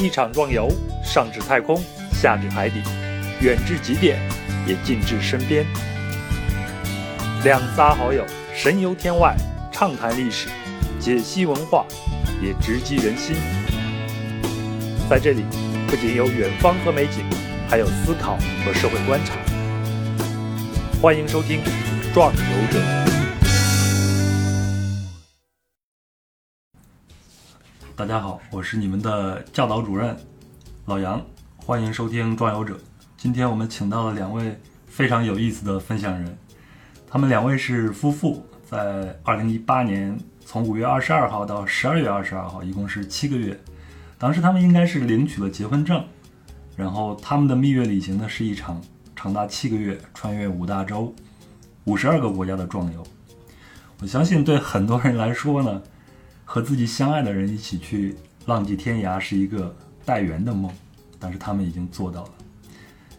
一场壮游，上至太空，下至海底，远至极点，也近至身边。两仨好友神游天外，畅谈历史，解析文化，也直击人心。在这里，不仅有远方和美景，还有思考和社会观察。欢迎收听《壮游者》。大家好，我是你们的教导主任老杨，欢迎收听《壮游者》。今天我们请到了两位非常有意思的分享人，他们两位是夫妇，在二零一八年从五月二十二号到十二月二十二号，一共是七个月。当时他们应该是领取了结婚证，然后他们的蜜月旅行呢是一场长达七个月、穿越五大洲、五十二个国家的壮游。我相信对很多人来说呢。和自己相爱的人一起去浪迹天涯是一个带圆的梦，但是他们已经做到了。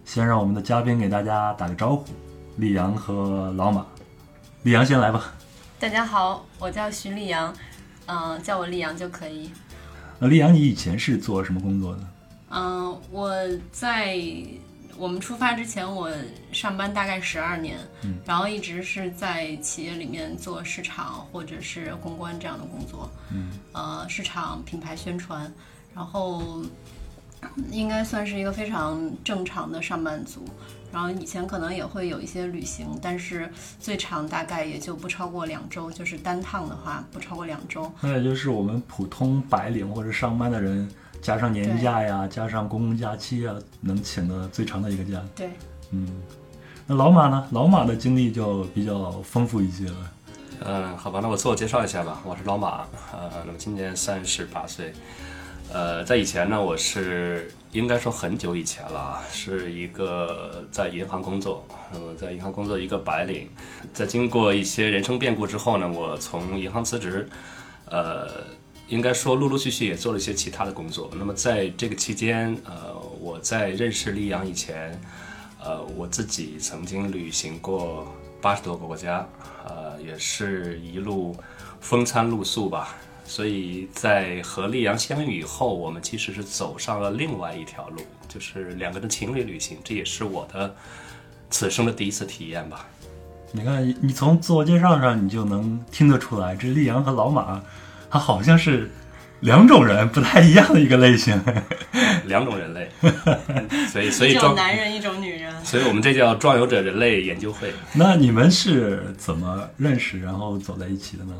先让我们的嘉宾给大家打个招呼，李阳和老马。李阳先来吧。大家好，我叫徐丽阳，嗯，叫我丽阳就可以。那丽阳，你以前是做什么工作的？嗯，我在。我们出发之前，我上班大概十二年，然后一直是在企业里面做市场或者是公关这样的工作，嗯呃，市场品牌宣传，然后应该算是一个非常正常的上班族。然后以前可能也会有一些旅行，但是最长大概也就不超过两周，就是单趟的话不超过两周。那也就是我们普通白领或者上班的人。加上年假呀，加上公共假期啊，能请的最长的一个假。对，嗯，那老马呢？老马的经历就比较丰富一些了。嗯，好吧，那我自我介绍一下吧，我是老马，呃，那么今年三十八岁。呃，在以前呢，我是应该说很久以前了，是一个在银行工作，那么在银行工作一个白领，在经过一些人生变故之后呢，我从银行辞职，呃。应该说，陆陆续续也做了一些其他的工作。那么在这个期间，呃，我在认识丽阳以前，呃，我自己曾经旅行过八十多个国家，呃，也是一路风餐露宿吧。所以在和丽阳相遇以后，我们其实是走上了另外一条路，就是两个人情侣旅行。这也是我的此生的第一次体验吧。你看，你从自我介绍上，你就能听得出来，这丽阳和老马。他好像是两种人，不太一样的一个类型，两种人类，所以所以一种男人，一种女人，所以我们这叫壮游者人类研究会。那你们是怎么认识，然后走在一起的呢？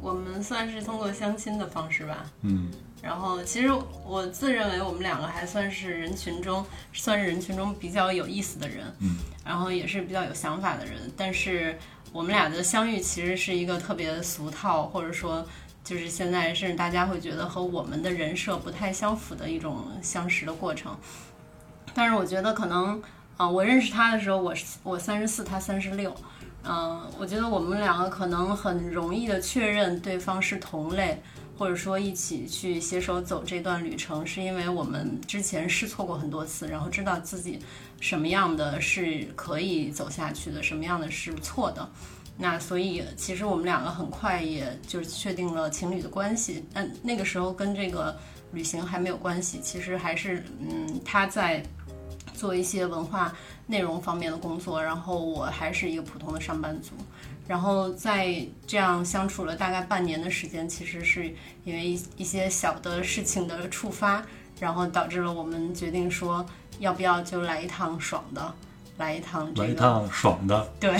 我们算是通过相亲的方式吧。嗯，然后其实我自认为我们两个还算是人群中，算是人群中比较有意思的人。嗯，然后也是比较有想法的人，但是我们俩的相遇其实是一个特别俗套，或者说。就是现在，甚至大家会觉得和我们的人设不太相符的一种相识的过程。但是我觉得可能，啊，我认识他的时候，我我三十四，他三十六，嗯，我觉得我们两个可能很容易的确认对方是同类，或者说一起去携手走这段旅程，是因为我们之前试错过很多次，然后知道自己什么样的是可以走下去的，什么样的是错的。那所以，其实我们两个很快也就确定了情侣的关系。但那个时候跟这个旅行还没有关系，其实还是嗯，他在做一些文化内容方面的工作，然后我还是一个普通的上班族。然后在这样相处了大概半年的时间，其实是因为一一些小的事情的触发，然后导致了我们决定说，要不要就来一趟爽的。来一趟，来一趟爽的，对，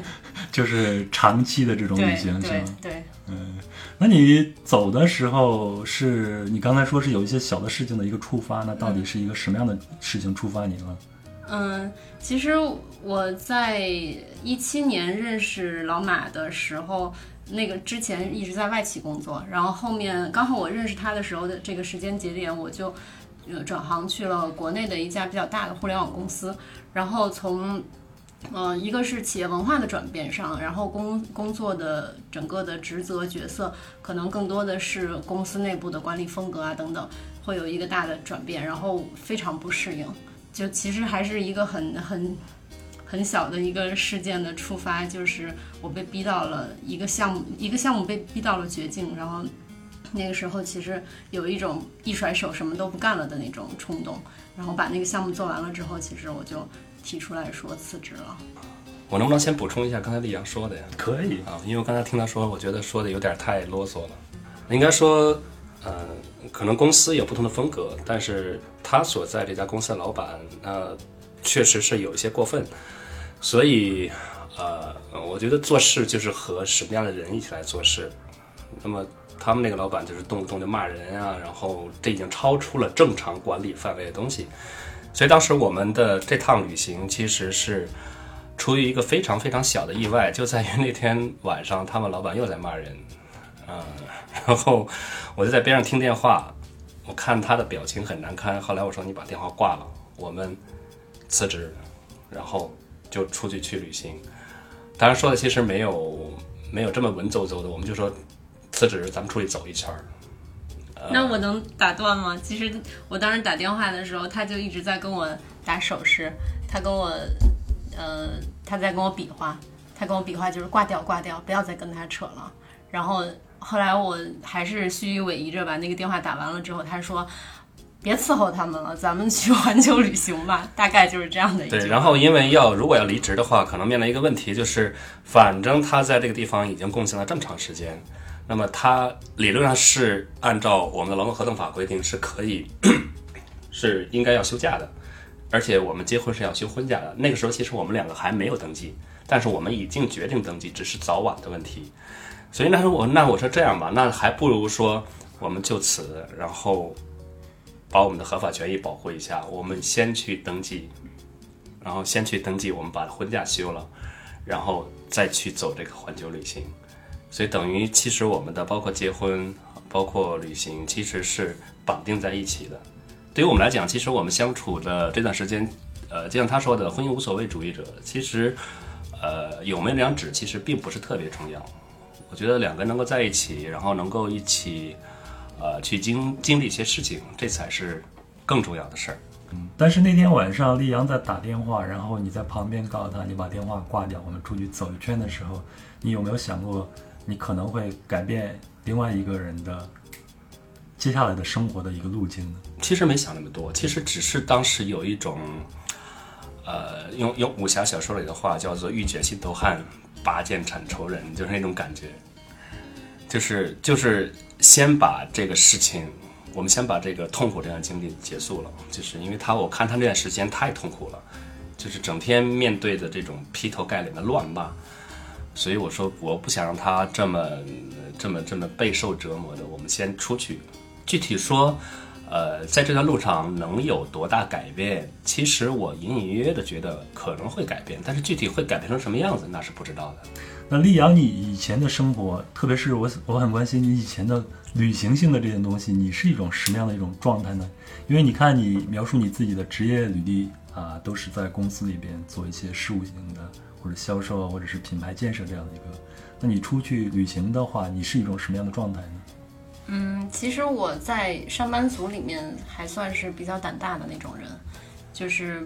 就是长期的这种旅行，是吗？对，嗯，那你走的时候是你刚才说是有一些小的事情的一个触发，那到底是一个什么样的事情触发你了？嗯，其实我在一七年认识老马的时候，那个之前一直在外企工作，然后后面刚好我认识他的时候的这个时间节点，我就。呃，转行去了国内的一家比较大的互联网公司，然后从，呃，一个是企业文化的转变上，然后工工作的整个的职责角色，可能更多的是公司内部的管理风格啊等等，会有一个大的转变，然后非常不适应，就其实还是一个很很很小的一个事件的触发，就是我被逼到了一个项目，一个项目被逼到了绝境，然后。那个时候其实有一种一甩手什么都不干了的那种冲动，然后把那个项目做完了之后，其实我就提出来说辞职了。我能不能先补充一下刚才丽阳说的呀？可以啊，因为我刚才听他说，我觉得说的有点太啰嗦了。应该说，呃，可能公司有不同的风格，但是他所在这家公司的老板，呃，确实是有一些过分。所以，呃，我觉得做事就是和什么样的人一起来做事。那么他们那个老板就是动不动就骂人啊，然后这已经超出了正常管理范围的东西。所以当时我们的这趟旅行其实是。出于一个非常非常小的意外，就在于那天晚上，他们老板又在骂人，嗯，然后我就在边上听电话，我看他的表情很难堪。后来我说：“你把电话挂了，我们辞职，然后就出去去旅行。”当然说的其实没有没有这么文绉绉的，我们就说辞职，咱们出去走一圈儿。那我能打断吗？其实我当时打电话的时候，他就一直在跟我打手势，他跟我。呃，他在跟我比划，他跟我比划就是挂掉挂掉，不要再跟他扯了。然后后来我还是虚与委蛇着把那个电话打完了之后，他说别伺候他们了，咱们去环球旅行吧。大概就是这样的一句。对，然后因为要如果要离职的话，可能面临一个问题，就是反正他在这个地方已经贡献了这么长时间，那么他理论上是按照我们的劳动合同法规定是可以是应该要休假的。而且我们结婚是要休婚假的，那个时候其实我们两个还没有登记，但是我们已经决定登记，只是早晚的问题。所以那时候我那我说这样吧，那还不如说我们就此，然后把我们的合法权益保护一下，我们先去登记，然后先去登记，我们把婚假休了，然后再去走这个环球旅行。所以等于其实我们的包括结婚，包括旅行，其实是绑定在一起的。对于我们来讲，其实我们相处的这段时间，呃，就像他说的，婚姻无所谓主义者，其实，呃，有没有两指其实并不是特别重要。我觉得两个人能够在一起，然后能够一起，呃，去经经历一些事情，这才是更重要的事儿。嗯。但是那天晚上，丽阳在打电话，然后你在旁边告诉他，你把电话挂掉，我们出去走一圈的时候，你有没有想过，你可能会改变另外一个人的？接下来的生活的一个路径呢？其实没想那么多，其实只是当时有一种，呃，用用武侠小说里的话叫做“欲解心头汗，拔剑斩仇人”，就是那种感觉，就是就是先把这个事情，我们先把这个痛苦这段经历结束了，就是因为他我看他那段时间太痛苦了，就是整天面对的这种劈头盖脸的乱骂，所以我说我不想让他这么这么这么备受折磨的，我们先出去。具体说，呃，在这段路上能有多大改变？其实我隐隐约约的觉得可能会改变，但是具体会改变成什么样子，那是不知道的。那丽阳，你以前的生活，特别是我，我很关心你以前的旅行性的这些东西，你是一种什么样的一种状态呢？因为你看你描述你自己的职业履历啊，都是在公司里边做一些事务性的，或者销售，或者是品牌建设这样的一个。那你出去旅行的话，你是一种什么样的状态呢？嗯，其实我在上班族里面还算是比较胆大的那种人，就是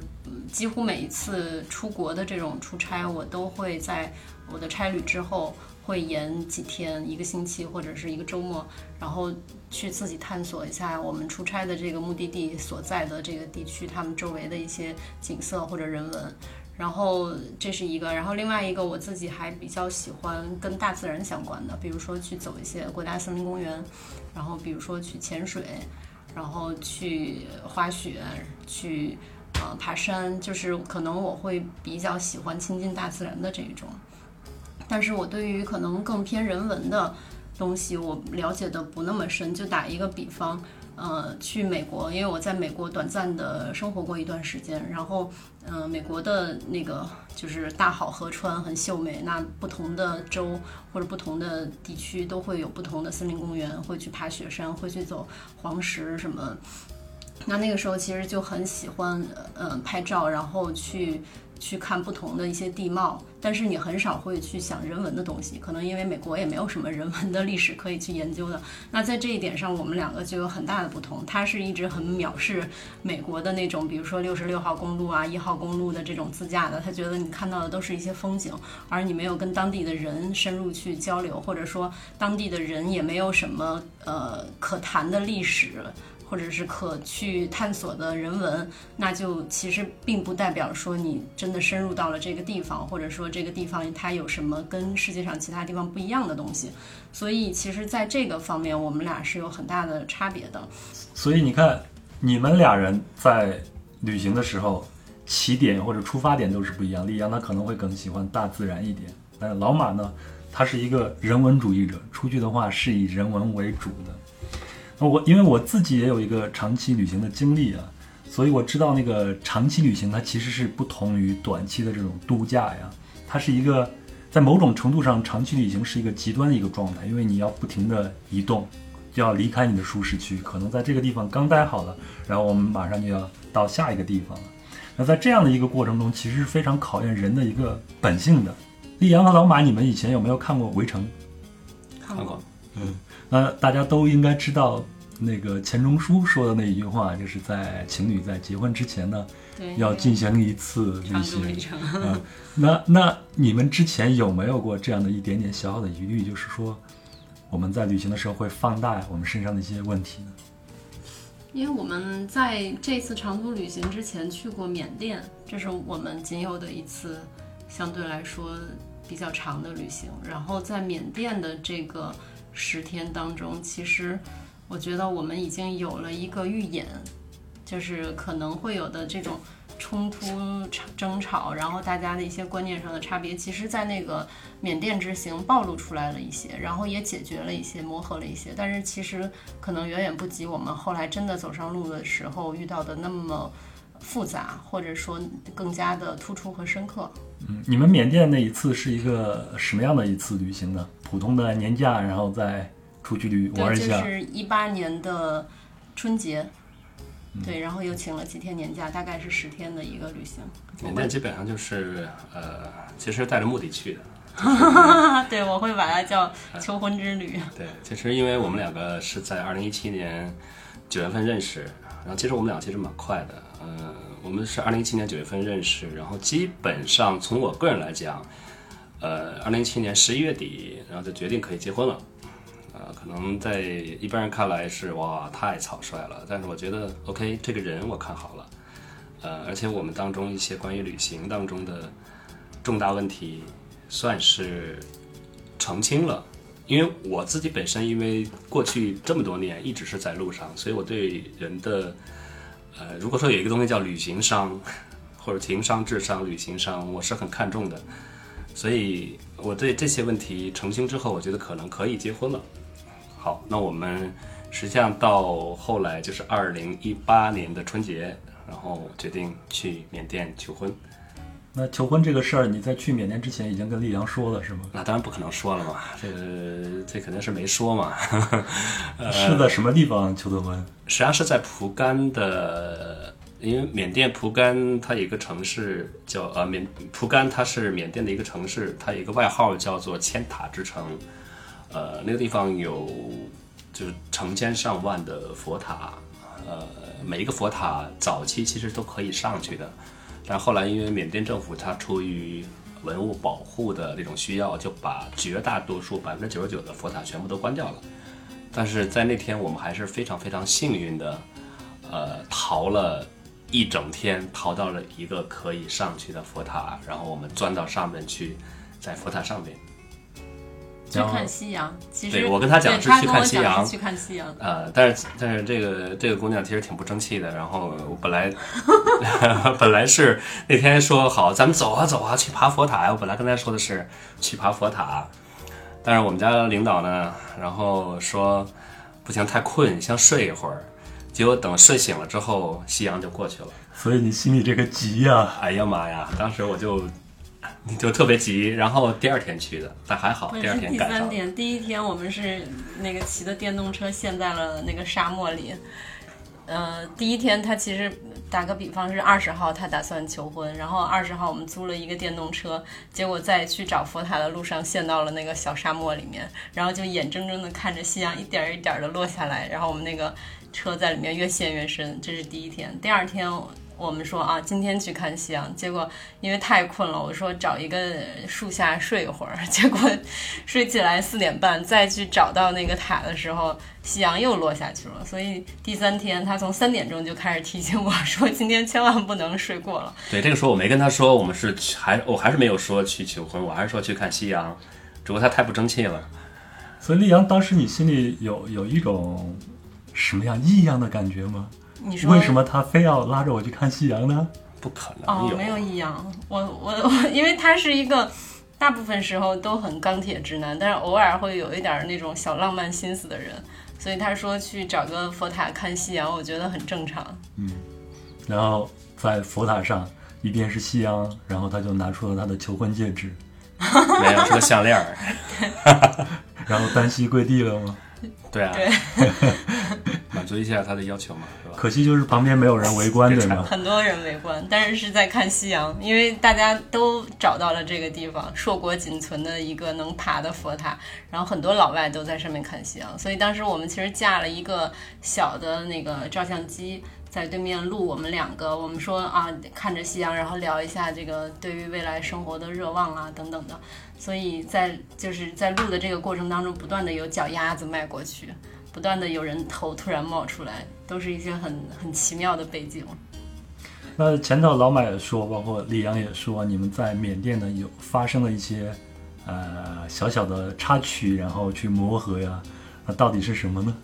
几乎每一次出国的这种出差，我都会在我的差旅之后会延几天、一个星期或者是一个周末，然后去自己探索一下我们出差的这个目的地所在的这个地区，他们周围的一些景色或者人文。然后这是一个，然后另外一个我自己还比较喜欢跟大自然相关的，比如说去走一些国家森林公园，然后比如说去潜水，然后去滑雪，去呃爬山，就是可能我会比较喜欢亲近大自然的这一种。但是我对于可能更偏人文的东西，我了解的不那么深。就打一个比方。呃，去美国，因为我在美国短暂的生活过一段时间，然后，嗯，美国的那个就是大好河川很秀美，那不同的州或者不同的地区都会有不同的森林公园，会去爬雪山，会去走黄石什么，那那个时候其实就很喜欢，嗯，拍照，然后去去看不同的一些地貌，但是你很少会去想人文的东西，可能因为美国也没有什么人文的历史可以去研究的。那在这一点上，我们两个就有很大的不同。他是一直很藐视美国的那种，比如说六十六号公路啊、一号公路的这种自驾的，他觉得你看到的都是一些风景，而你没有跟当地的人深入去交流，或者说当地的人也没有什么呃可谈的历史。或者是可去探索的人文，那就其实并不代表说你真的深入到了这个地方，或者说这个地方它有什么跟世界上其他地方不一样的东西。所以，其实在这个方面，我们俩是有很大的差别的。所以你看，你们俩人在旅行的时候，起点或者出发点都是不一样。李阳他可能会更喜欢大自然一点，但是老马呢，他是一个人文主义者，出去的话是以人文为主的。我因为我自己也有一个长期旅行的经历啊，所以我知道那个长期旅行它其实是不同于短期的这种度假呀，它是一个在某种程度上长期旅行是一个极端的一个状态，因为你要不停的移动，就要离开你的舒适区，可能在这个地方刚待好了，然后我们马上就要到下一个地方了。那在这样的一个过程中，其实是非常考验人的一个本性的。丽阳和老马，你们以前有没有看过《围城》？看过，嗯。那大家都应该知道，那个钱钟书说的那一句话，就是在情侣在结婚之前呢，要进行一次旅行。啊，那那你们之前有没有过这样的一点点小小的疑虑，就是说我们在旅行的时候会放大我们身上的一些问题呢？因为我们在这次长途旅行之前去过缅甸，这是我们仅有的一次相对来说比较长的旅行。然后在缅甸的这个。十天当中，其实我觉得我们已经有了一个预演，就是可能会有的这种冲突、争吵，然后大家的一些观念上的差别，其实，在那个缅甸之行暴露出来了一些，然后也解决了一些、磨合了一些，但是其实可能远远不及我们后来真的走上路的时候遇到的那么复杂，或者说更加的突出和深刻。嗯，你们缅甸那一次是一个什么样的一次旅行呢？普通的年假，然后再出去旅玩一下。就是一八年的春节，对，然后又请了几天年假，大概是十天的一个旅行。缅甸基本上就是呃，其实带着目的去的。对，我会把它叫求婚之旅。对，其实因为我们两个是在二零一七年九月份认识，然后其实我们俩其实蛮快的。呃，我们是二零一七年九月份认识，然后基本上从我个人来讲。呃，二零一七年十一月底，然后就决定可以结婚了。呃，可能在一般人看来是哇太草率了，但是我觉得 OK，这个人我看好了。呃，而且我们当中一些关于旅行当中的重大问题算是澄清了。因为我自己本身因为过去这么多年一直是在路上，所以我对人的呃，如果说有一个东西叫旅行商 或者情商、智商、旅行商，我是很看重的。所以我对这些问题澄清之后，我觉得可能可以结婚了。好，那我们实际上到后来就是二零一八年的春节，然后决定去缅甸求婚。那求婚这个事儿，你在去缅甸之前已经跟丽阳说了是吗？那当然不可能说了嘛，这个这肯定是没说嘛。是在什么地方求的婚？实际上是在蒲甘的。因为缅甸蒲甘它有一个城市叫呃缅蒲甘，它是缅甸的一个城市，它有一个外号叫做千塔之城，呃，那个地方有就是成千上万的佛塔，呃，每一个佛塔早期其实都可以上去的，但后来因为缅甸政府它出于文物保护的那种需要，就把绝大多数百分之九十九的佛塔全部都关掉了。但是在那天我们还是非常非常幸运的，呃，逃了。一整天逃到了一个可以上去的佛塔，然后我们钻到上面去，在佛塔上面去看夕阳。其实对我跟他讲是去看夕阳，去看夕阳。呃，但是但是这个这个姑娘其实挺不争气的。然后我本来 本来是那天说好咱们走啊走啊去爬佛塔呀。我本来跟她说的是去爬佛塔，但是我们家领导呢，然后说不行太困，先睡一会儿。结果等睡醒了之后，夕阳就过去了。所以你心里这个急呀！哎呀妈呀！当时我就就特别急。然后第二天去的，但还好第二天赶上。第三天，第一天我们是那个骑的电动车陷在了那个沙漠里，呃，第一天他其实打个比方是二十号，他打算求婚，然后二十号我们租了一个电动车，结果在去找佛塔的路上陷到了那个小沙漠里面，然后就眼睁睁的看着夕阳一点儿一点儿的落下来，然后我们那个车在里面越陷越深，这是第一天。第二天我们说啊，今天去看夕阳，结果因为太困了，我说找一个树下睡一会儿，结果睡起来四点半，再去找到那个塔的时候，夕阳又落下去了。所以第三天他从三点钟就开始提醒我说，今天千万不能睡过了。对，这个时候我没跟他说我们是还我还是没有说去求婚，我还是说去看夕阳，只不过他太不争气了。所以丽阳当时你心里有有一种什么样异样的感觉吗？你说为什么他非要拉着我去看夕阳呢？不可能哦，没有异样。我我我，因为他是一个大部分时候都很钢铁直男，但是偶尔会有一点儿那种小浪漫心思的人，所以他说去找个佛塔看夕阳，我觉得很正常。嗯然后在佛塔上，一边是夕阳，然后他就拿出了他的求婚戒指，没有是个项链儿。然后单膝跪地了吗？对啊，对，满足一下他的要求嘛，是吧？可惜就是旁边没有人围观，对吗？很多人围观，但是是在看夕阳，因为大家都找到了这个地方，硕果仅存的一个能爬的佛塔，然后很多老外都在上面看夕阳，所以当时我们其实架了一个小的那个照相机。在对面录我们两个，我们说啊，看着夕阳，然后聊一下这个对于未来生活的热望啊等等的，所以在就是在录的这个过程当中，不断的有脚丫子迈过去，不断的有人头突然冒出来，都是一些很很奇妙的背景。那前头老马也说，包括李阳也说，你们在缅甸呢有发生了一些呃小小的插曲，然后去磨合呀，那到底是什么呢？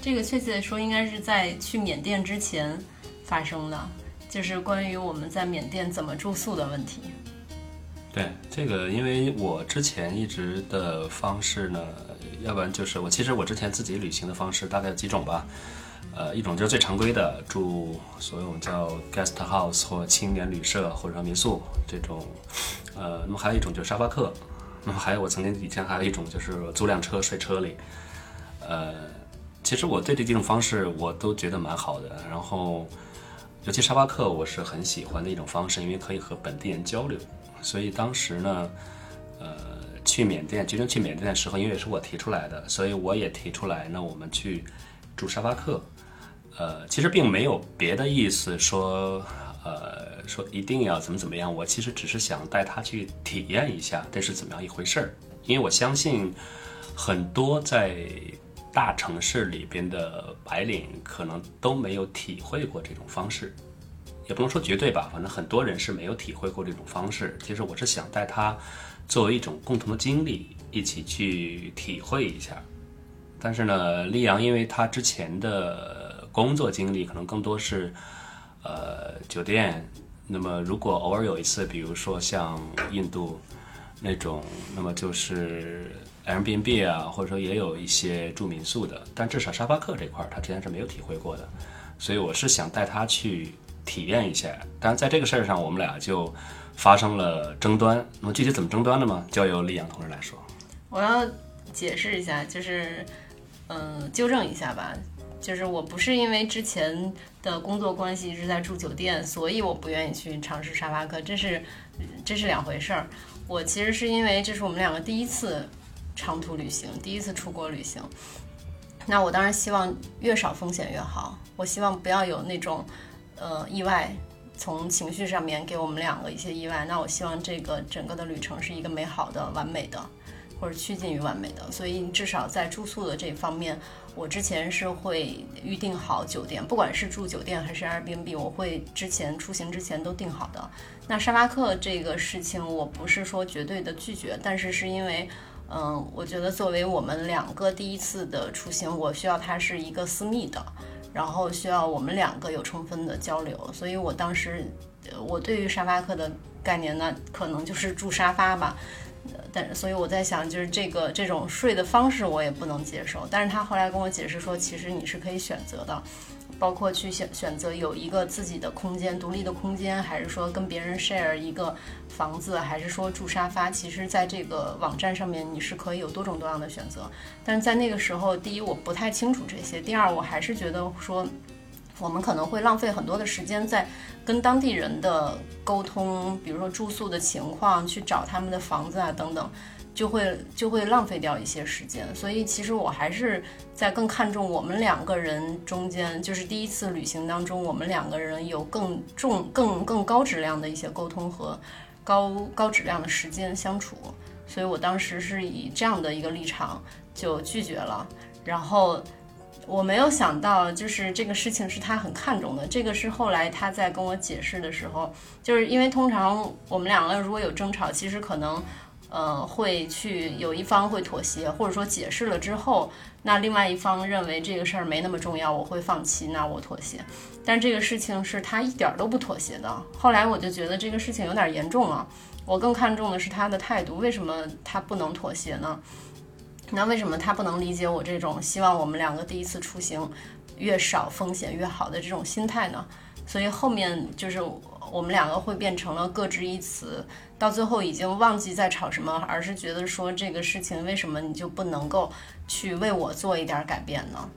这个确切的说，应该是在去缅甸之前发生的，就是关于我们在缅甸怎么住宿的问题。对这个，因为我之前一直的方式呢，要不然就是我其实我之前自己旅行的方式大概有几种吧，呃，一种就是最常规的住所有叫 guest house 或青年旅社或者说民宿这种，呃，那么还有一种就是沙发客，那么还有我曾经以前还有一种就是租辆车睡车里，呃，其实我对这几种方式我都觉得蛮好的，然后尤其沙发客我是很喜欢的一种方式，因为可以和本地人交流。所以当时呢，去缅甸决定去缅甸的时候，因为也是我提出来的，所以我也提出来，那我们去住沙发客。呃，其实并没有别的意思说，呃，说一定要怎么怎么样。我其实只是想带他去体验一下这是怎么样一回事儿，因为我相信很多在大城市里边的白领可能都没有体会过这种方式。也不能说绝对吧，反正很多人是没有体会过这种方式。其实我是想带他作为一种共同的经历，一起去体会一下。但是呢，丽阳因为他之前的工作经历可能更多是呃酒店，那么如果偶尔有一次，比如说像印度那种，那么就是 Airbnb 啊，或者说也有一些住民宿的，但至少沙发客这块儿他之前是没有体会过的，所以我是想带他去。体验一下，但是在这个事儿上，我们俩就发生了争端。那么具体怎么争端的吗？交由丽阳同志来说。我要解释一下，就是，嗯、纠正一下吧，就是我不是因为之前的工作关系一直在住酒店，所以我不愿意去尝试沙发客，这是这是两回事儿。我其实是因为这是我们两个第一次长途旅行，第一次出国旅行。那我当然希望越少风险越好，我希望不要有那种。呃，意外从情绪上面给我们两个一些意外，那我希望这个整个的旅程是一个美好的、完美的，或者趋近于完美的。所以至少在住宿的这方面，我之前是会预定好酒店，不管是住酒店还是 Airbnb，我会之前出行之前都定好的。那沙发客这个事情，我不是说绝对的拒绝，但是是因为。嗯，我觉得作为我们两个第一次的出行，我需要它是一个私密的，然后需要我们两个有充分的交流，所以我当时，我对于沙发客的概念呢，可能就是住沙发吧，但所以我在想，就是这个这种睡的方式我也不能接受，但是他后来跟我解释说，其实你是可以选择的。包括去选选择有一个自己的空间、独立的空间，还是说跟别人 share 一个房子，还是说住沙发，其实在这个网站上面你是可以有多种多样的选择。但是在那个时候，第一我不太清楚这些，第二我还是觉得说我们可能会浪费很多的时间在跟当地人的沟通，比如说住宿的情况，去找他们的房子啊等等，就会就会浪费掉一些时间。所以其实我还是在更看重我们两个人中间，就是第一次旅行当中，我们两个人有更重、更更高质量的一些沟通和高高质量的时间相处。所以我当时是以这样的一个立场就拒绝了，然后。我没有想到，就是这个事情是他很看重的。这个是后来他在跟我解释的时候，就是因为通常我们两个如果有争吵，其实可能，呃，会去有一方会妥协，或者说解释了之后，那另外一方认为这个事儿没那么重要，我会放弃，那我妥协。但这个事情是他一点都不妥协的。后来我就觉得这个事情有点严重了，我更看重的是他的态度。为什么他不能妥协呢？那为什么他不能理解我这种希望我们两个第一次出行越少风险越好的这种心态呢？所以后面就是我们两个会变成了各执一词，到最后已经忘记在吵什么，而是觉得说这个事情为什么你就不能够去为我做一点改变呢？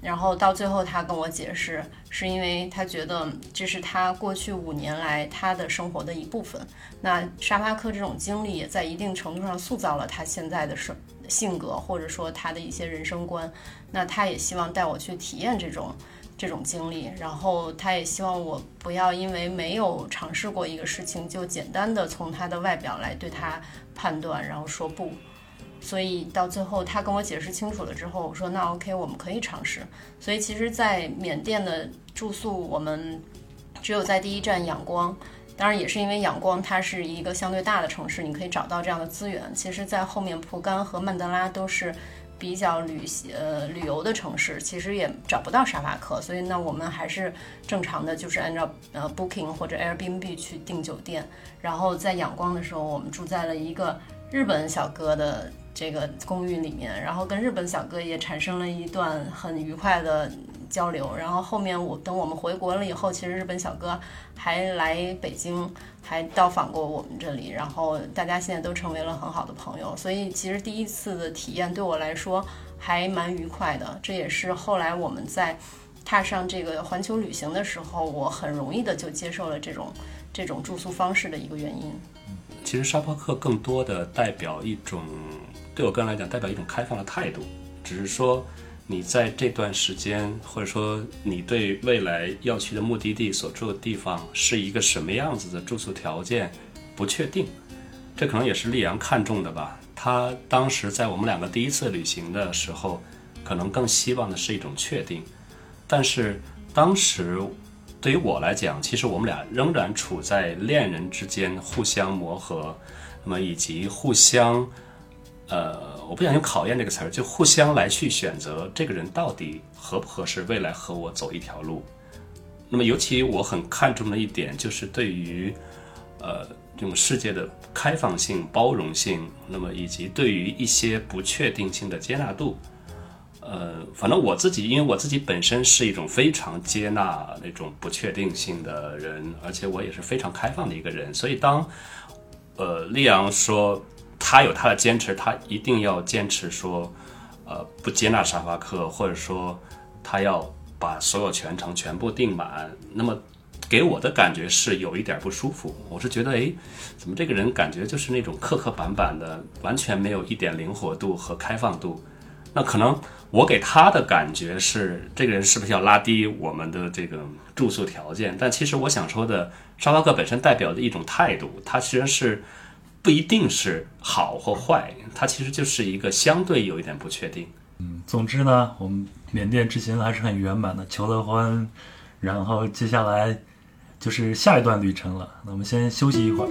然后到最后他跟我解释，是因为他觉得这是他过去五年来他的生活的一部分。那沙发客这种经历也在一定程度上塑造了他现在的生。性格或者说他的一些人生观，那他也希望带我去体验这种这种经历，然后他也希望我不要因为没有尝试过一个事情，就简单的从他的外表来对他判断，然后说不。所以到最后他跟我解释清楚了之后，我说那 OK，我们可以尝试。所以其实，在缅甸的住宿，我们只有在第一站仰光。当然也是因为仰光它是一个相对大的城市，你可以找到这样的资源。其实，在后面蒲甘和曼德拉都是比较旅呃旅游的城市，其实也找不到沙发客，所以呢，我们还是正常的，就是按照呃 Booking 或者 Airbnb 去订酒店。然后在仰光的时候，我们住在了一个日本小哥的这个公寓里面，然后跟日本小哥也产生了一段很愉快的。交流，然后后面我等我们回国了以后，其实日本小哥还来北京，还到访过我们这里，然后大家现在都成为了很好的朋友，所以其实第一次的体验对我来说还蛮愉快的，这也是后来我们在踏上这个环球旅行的时候，我很容易的就接受了这种这种住宿方式的一个原因。其实沙包客更多的代表一种，对我个人来讲，代表一种开放的态度，只是说。你在这段时间，或者说你对未来要去的目的地所住的地方是一个什么样子的住宿条件，不确定，这可能也是丽阳看中的吧。他当时在我们两个第一次旅行的时候，可能更希望的是一种确定。但是当时对于我来讲，其实我们俩仍然处在恋人之间互相磨合，那么以及互相。呃，我不想用考验这个词儿，就互相来去选择这个人到底合不合适，未来和我走一条路。那么，尤其我很看重的一点，就是对于呃这种世界的开放性、包容性，那么以及对于一些不确定性的接纳度。呃，反正我自己，因为我自己本身是一种非常接纳那种不确定性的人，而且我也是非常开放的一个人，所以当呃利昂说。他有他的坚持，他一定要坚持说，呃，不接纳沙发客，或者说他要把所有全程全部订满。那么给我的感觉是有一点不舒服，我是觉得，哎，怎么这个人感觉就是那种刻刻板板的，完全没有一点灵活度和开放度。那可能我给他的感觉是，这个人是不是要拉低我们的这个住宿条件？但其实我想说的，沙发客本身代表的一种态度，他其实是。不一定是好或坏，它其实就是一个相对有一点不确定。嗯，总之呢，我们缅甸之行还是很圆满的，求了婚，然后接下来就是下一段旅程了。那我们先休息一会儿。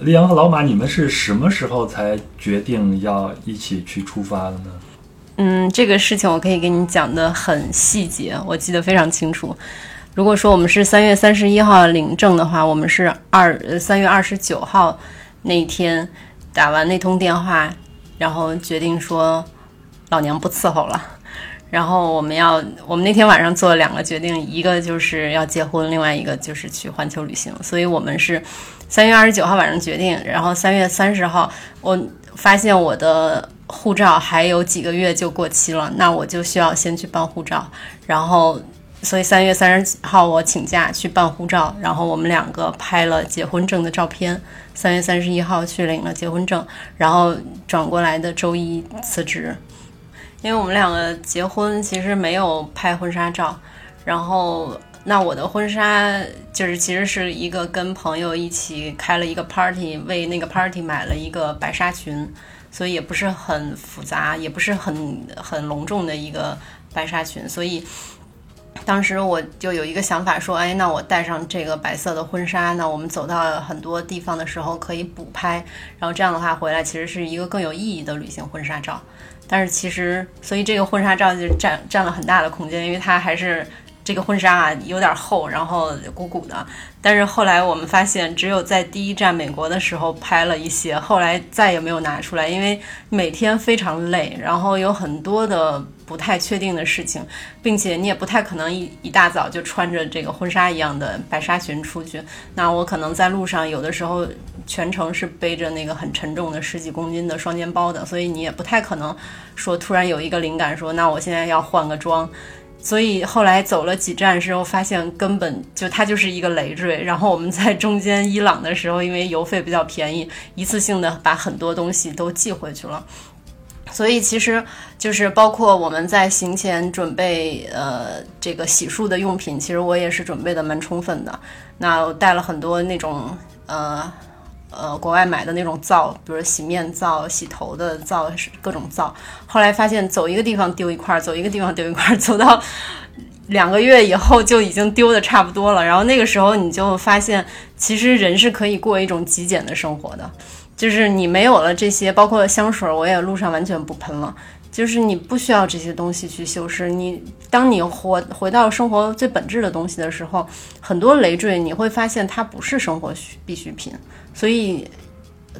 李阳和老马，你们是什么时候才决定要一起去出发的呢？嗯，这个事情我可以给你讲的很细节，我记得非常清楚。如果说我们是三月三十一号领证的话，我们是二呃三月二十九号那天打完那通电话，然后决定说老娘不伺候了。然后我们要，我们那天晚上做了两个决定，一个就是要结婚，另外一个就是去环球旅行。所以我们是三月二十九号晚上决定，然后三月三十号，我发现我的护照还有几个月就过期了，那我就需要先去办护照。然后，所以三月三十号我请假去办护照，然后我们两个拍了结婚证的照片。三月三十一号去领了结婚证，然后转过来的周一辞职。因为我们两个结婚其实没有拍婚纱照，然后那我的婚纱就是其实是一个跟朋友一起开了一个 party，为那个 party 买了一个白纱裙，所以也不是很复杂，也不是很很隆重的一个白纱裙，所以当时我就有一个想法说，哎，那我带上这个白色的婚纱，那我们走到很多地方的时候可以补拍，然后这样的话回来其实是一个更有意义的旅行婚纱照。但是其实，所以这个婚纱照就占占了很大的空间，因为它还是这个婚纱啊有点厚，然后鼓鼓的。但是后来我们发现，只有在第一站美国的时候拍了一些，后来再也没有拿出来，因为每天非常累，然后有很多的不太确定的事情，并且你也不太可能一一大早就穿着这个婚纱一样的白纱裙出去。那我可能在路上有的时候全程是背着那个很沉重的十几公斤的双肩包的，所以你也不太可能说突然有一个灵感说，那我现在要换个妆。所以后来走了几站之后，发现根本就它就是一个累赘。然后我们在中间伊朗的时候，因为邮费比较便宜，一次性的把很多东西都寄回去了。所以其实就是包括我们在行前准备呃这个洗漱的用品，其实我也是准备的蛮充分的。那我带了很多那种呃。呃，国外买的那种皂，比如洗面皂、洗头的皂，各种皂。后来发现走一个地方丢一块，走一个地方丢一块，走到两个月以后就已经丢的差不多了。然后那个时候你就发现，其实人是可以过一种极简的生活的，就是你没有了这些，包括香水，我也路上完全不喷了。就是你不需要这些东西去修饰你。当你活回到生活最本质的东西的时候，很多累赘你会发现它不是生活需必需品。所以，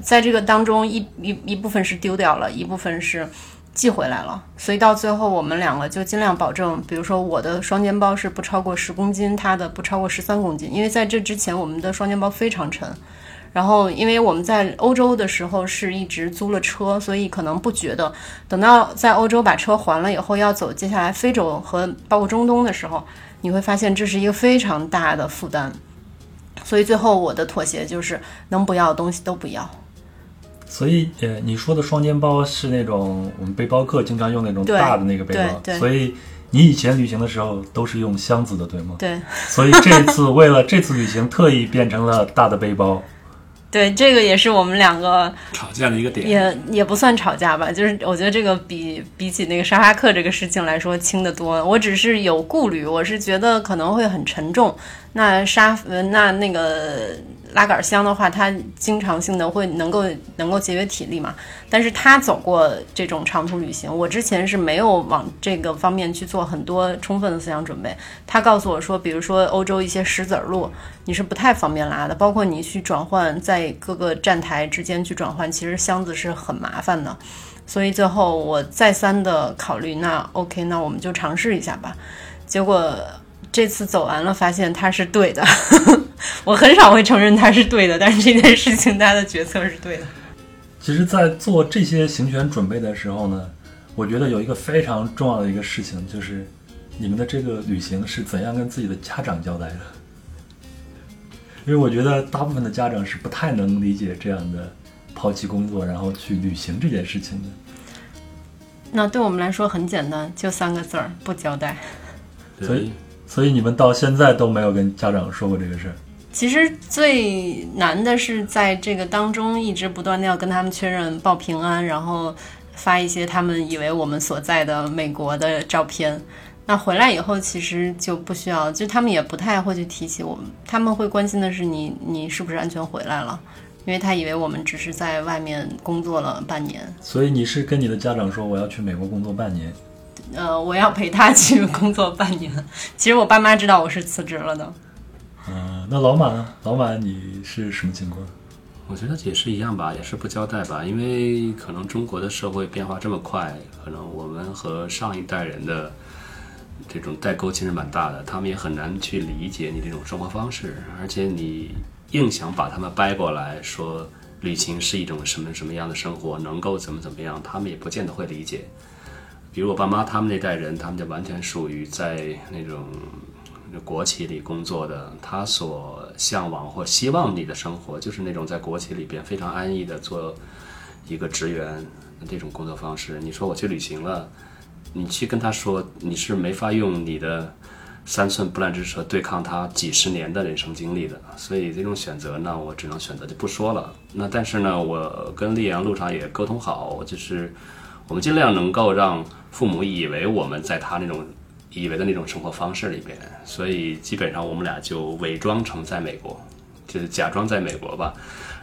在这个当中，一一一部分是丢掉了，一部分是寄回来了。所以到最后，我们两个就尽量保证，比如说我的双肩包是不超过十公斤，他的不超过十三公斤。因为在这之前，我们的双肩包非常沉。然后，因为我们在欧洲的时候是一直租了车，所以可能不觉得。等到在欧洲把车还了以后，要走接下来非洲和包括中东的时候，你会发现这是一个非常大的负担。所以最后我的妥协就是能不要的东西都不要。所以，呃，你说的双肩包是那种我们背包客经常用那种大的那个背包。对对。所以你以前旅行的时候都是用箱子的，对吗？对。所以这次为了这次旅行，特意变成了大的背包。对，这个也是我们两个吵架的一个点。也也不算吵架吧，就是我觉得这个比比起那个沙发客这个事情来说轻得多。我只是有顾虑，我是觉得可能会很沉重。那沙呃那那个拉杆箱的话，它经常性的会能够能够节约体力嘛。但是他走过这种长途旅行，我之前是没有往这个方面去做很多充分的思想准备。他告诉我说，比如说欧洲一些石子路，你是不太方便拉的，包括你去转换在各个站台之间去转换，其实箱子是很麻烦的。所以最后我再三的考虑，那 OK，那我们就尝试一下吧。结果。这次走完了，发现他是对的。我很少会承认他是对的，但是这件事情他的决策是对的。其实，在做这些行权准备的时候呢，我觉得有一个非常重要的一个事情，就是你们的这个旅行是怎样跟自己的家长交代的？因为我觉得大部分的家长是不太能理解这样的抛弃工作然后去旅行这件事情的。那对我们来说很简单，就三个字儿：不交代。所以，所以你们到现在都没有跟家长说过这个事儿。其实最难的是在这个当中一直不断的要跟他们确认报平安，然后发一些他们以为我们所在的美国的照片。那回来以后其实就不需要，就他们也不太会去提起我们，他们会关心的是你你是不是安全回来了，因为他以为我们只是在外面工作了半年。所以你是跟你的家长说我要去美国工作半年？呃，我要陪他去工作半年。其实我爸妈知道我是辞职了的。嗯，那老马呢？老马你是什么情况？我觉得也是一样吧，也是不交代吧，因为可能中国的社会变化这么快，可能我们和上一代人的这种代沟其实蛮大的，他们也很难去理解你这种生活方式，而且你硬想把他们掰过来说旅行是一种什么什么样的生活，能够怎么怎么样，他们也不见得会理解。比如我爸妈他们那代人，他们就完全属于在那种国企里工作的，他所向往或希望你的生活，就是那种在国企里边非常安逸的做一个职员这种工作方式。你说我去旅行了，你去跟他说，你是没法用你的三寸不烂之舌对抗他几十年的人生经历的。所以这种选择呢，我只能选择就不说了。那但是呢，我跟丽阳路上也沟通好，就是我们尽量能够让父母以为我们在他那种。以为的那种生活方式里边，所以基本上我们俩就伪装成在美国，就是假装在美国吧。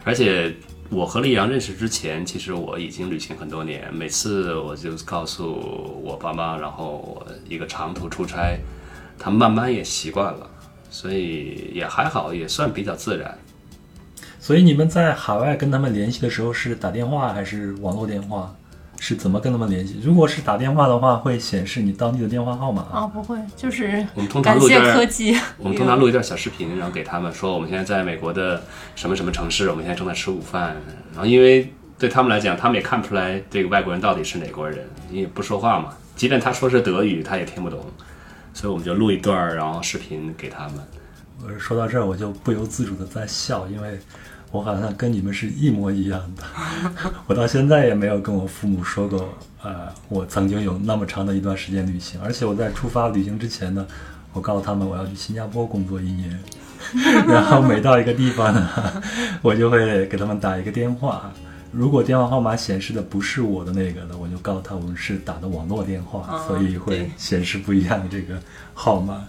而且我和丽阳认识之前，其实我已经旅行很多年，每次我就告诉我爸妈，然后我一个长途出差，他们慢慢也习惯了，所以也还好，也算比较自然。所以你们在海外跟他们联系的时候是打电话还是网络电话？是怎么跟他们联系？如果是打电话的话，会显示你当地的电话号码啊？不会，就是我们通常录一段科技。我们通常录一段小视频，然后给他们说我们现在在美国的什么什么城市，我们现在正在吃午饭。然后因为对他们来讲，他们也看不出来这个外国人到底是哪国人，因为不说话嘛。即便他说是德语，他也听不懂，所以我们就录一段，然后视频给他们。我说到这儿，我就不由自主的在笑，因为我好像跟你们是一模一样的。我到现在也没有跟我父母说过，呃，我曾经有那么长的一段时间旅行，而且我在出发旅行之前呢，我告诉他们我要去新加坡工作一年，然后每到一个地方呢，我就会给他们打一个电话。如果电话号码显示的不是我的那个的，我就告诉他我们是打的网络电话，哦所以会显示不一样的这个号码。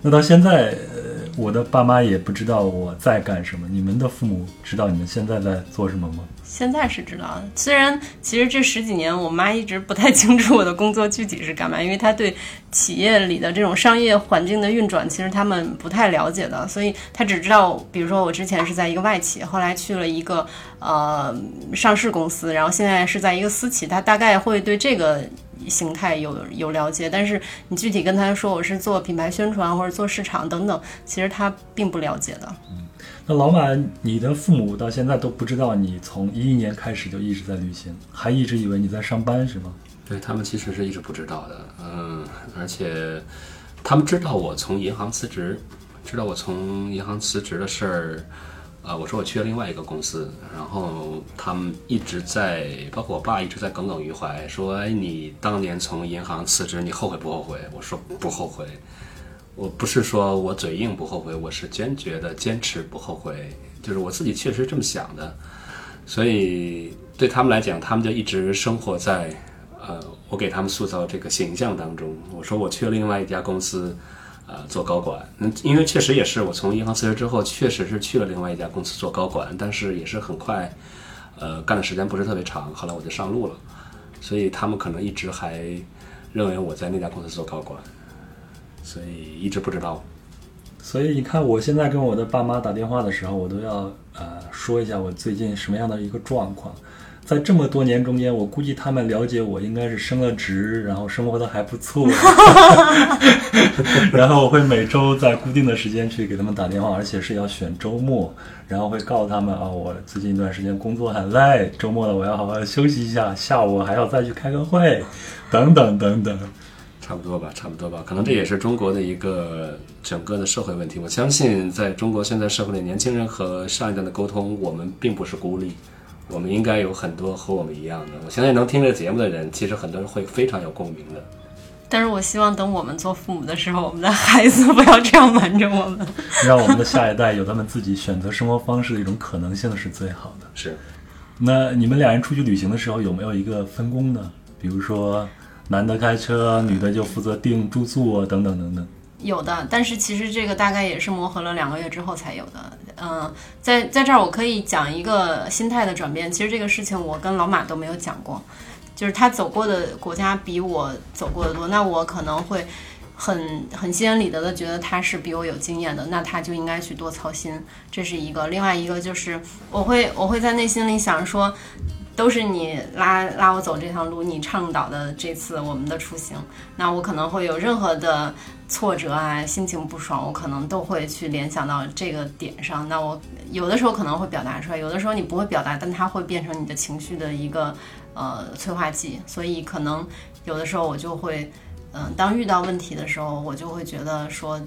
那到现在，呃，我的爸妈也不知道我在干什么。你们的父母知道你们现在在做什么吗？现在是知道的，虽然其实这十几年我妈一直不太清楚我的工作具体是干嘛，因为她对企业里的这种商业环境的运转，其实他们不太了解的，所以她只知道，比如说我之前是在一个外企，后来去了一个呃上市公司，然后现在是在一个私企，她大概会对这个形态有有了解，但是你具体跟他说我是做品牌宣传或者做市场等等，其实他并不了解的。嗯那老马，你的父母到现在都不知道你从一一年开始就一直在旅行，还一直以为你在上班是吗？对他们其实是一直不知道的，嗯，而且他们知道我从银行辞职，知道我从银行辞职的事儿，啊、我说我去了另外一个公司，然后他们一直在，包括我爸一直在耿耿于怀，说，哎，你当年从银行辞职，你后悔不后悔？我说不后悔，我不是说我嘴硬不后悔，我是坚决的坚持不后悔，就是我自己确实这么想的，所以对他们来讲，他们就一直生活在。呃，我给他们塑造这个形象当中，我说我去了另外一家公司，呃，做高管。嗯，因为确实也是，我从银行辞职之后，确实是去了另外一家公司做高管，但是也是很快，呃，干的时间不是特别长，后来我就上路了，所以他们可能一直还认为我在那家公司做高管，所以一直不知道。所以你看，我现在跟我的爸妈打电话的时候，我都要呃说一下我最近什么样的一个状况。在这么多年中间，我估计他们了解我应该是升了职，然后生活的还不错，然后我会每周在固定的时间去给他们打电话，而且是要选周末，然后会告诉他们啊，我最近一段时间工作很累，周末了我要好好休息一下，下午还要再去开个会，等等等等。差不多吧，差不多吧。可能这也是中国的一个整个的社会问题。我相信，在中国现在社会里，年轻人和上一代的沟通，我们并不是孤立，我们应该有很多和我们一样的。我相信能听这节目的人，其实很多人会非常有共鸣的。但是我希望等我们做父母的时候，我们的孩子不要这样瞒着我们。让我们的下一代有他们自己选择生活方式的一种可能性是最好的。是，那你们俩人出去旅行的时候有没有一个分工呢？比如说，男的开车，女的就负责订住宿啊，等等等等。有的，但是其实这个大概也是磨合了两个月之后才有的。嗯，在在这儿我可以讲一个心态的转变。其实这个事情我跟老马都没有讲过。就是他走过的国家比我走过的多，那我可能会很很心安理得的觉得他是比我有经验的，那他就应该去多操心，这是一个。另外一个就是我会我会在内心里想说，都是你拉拉我走这条路，你倡导的这次我们的出行，那我可能会有任何的挫折啊，心情不爽，我可能都会去联想到这个点上。那我有的时候可能会表达出来，有的时候你不会表达，但它会变成你的情绪的一个。呃，催化剂，所以可能有的时候我就会，嗯，当遇到问题的时候，我就会觉得说，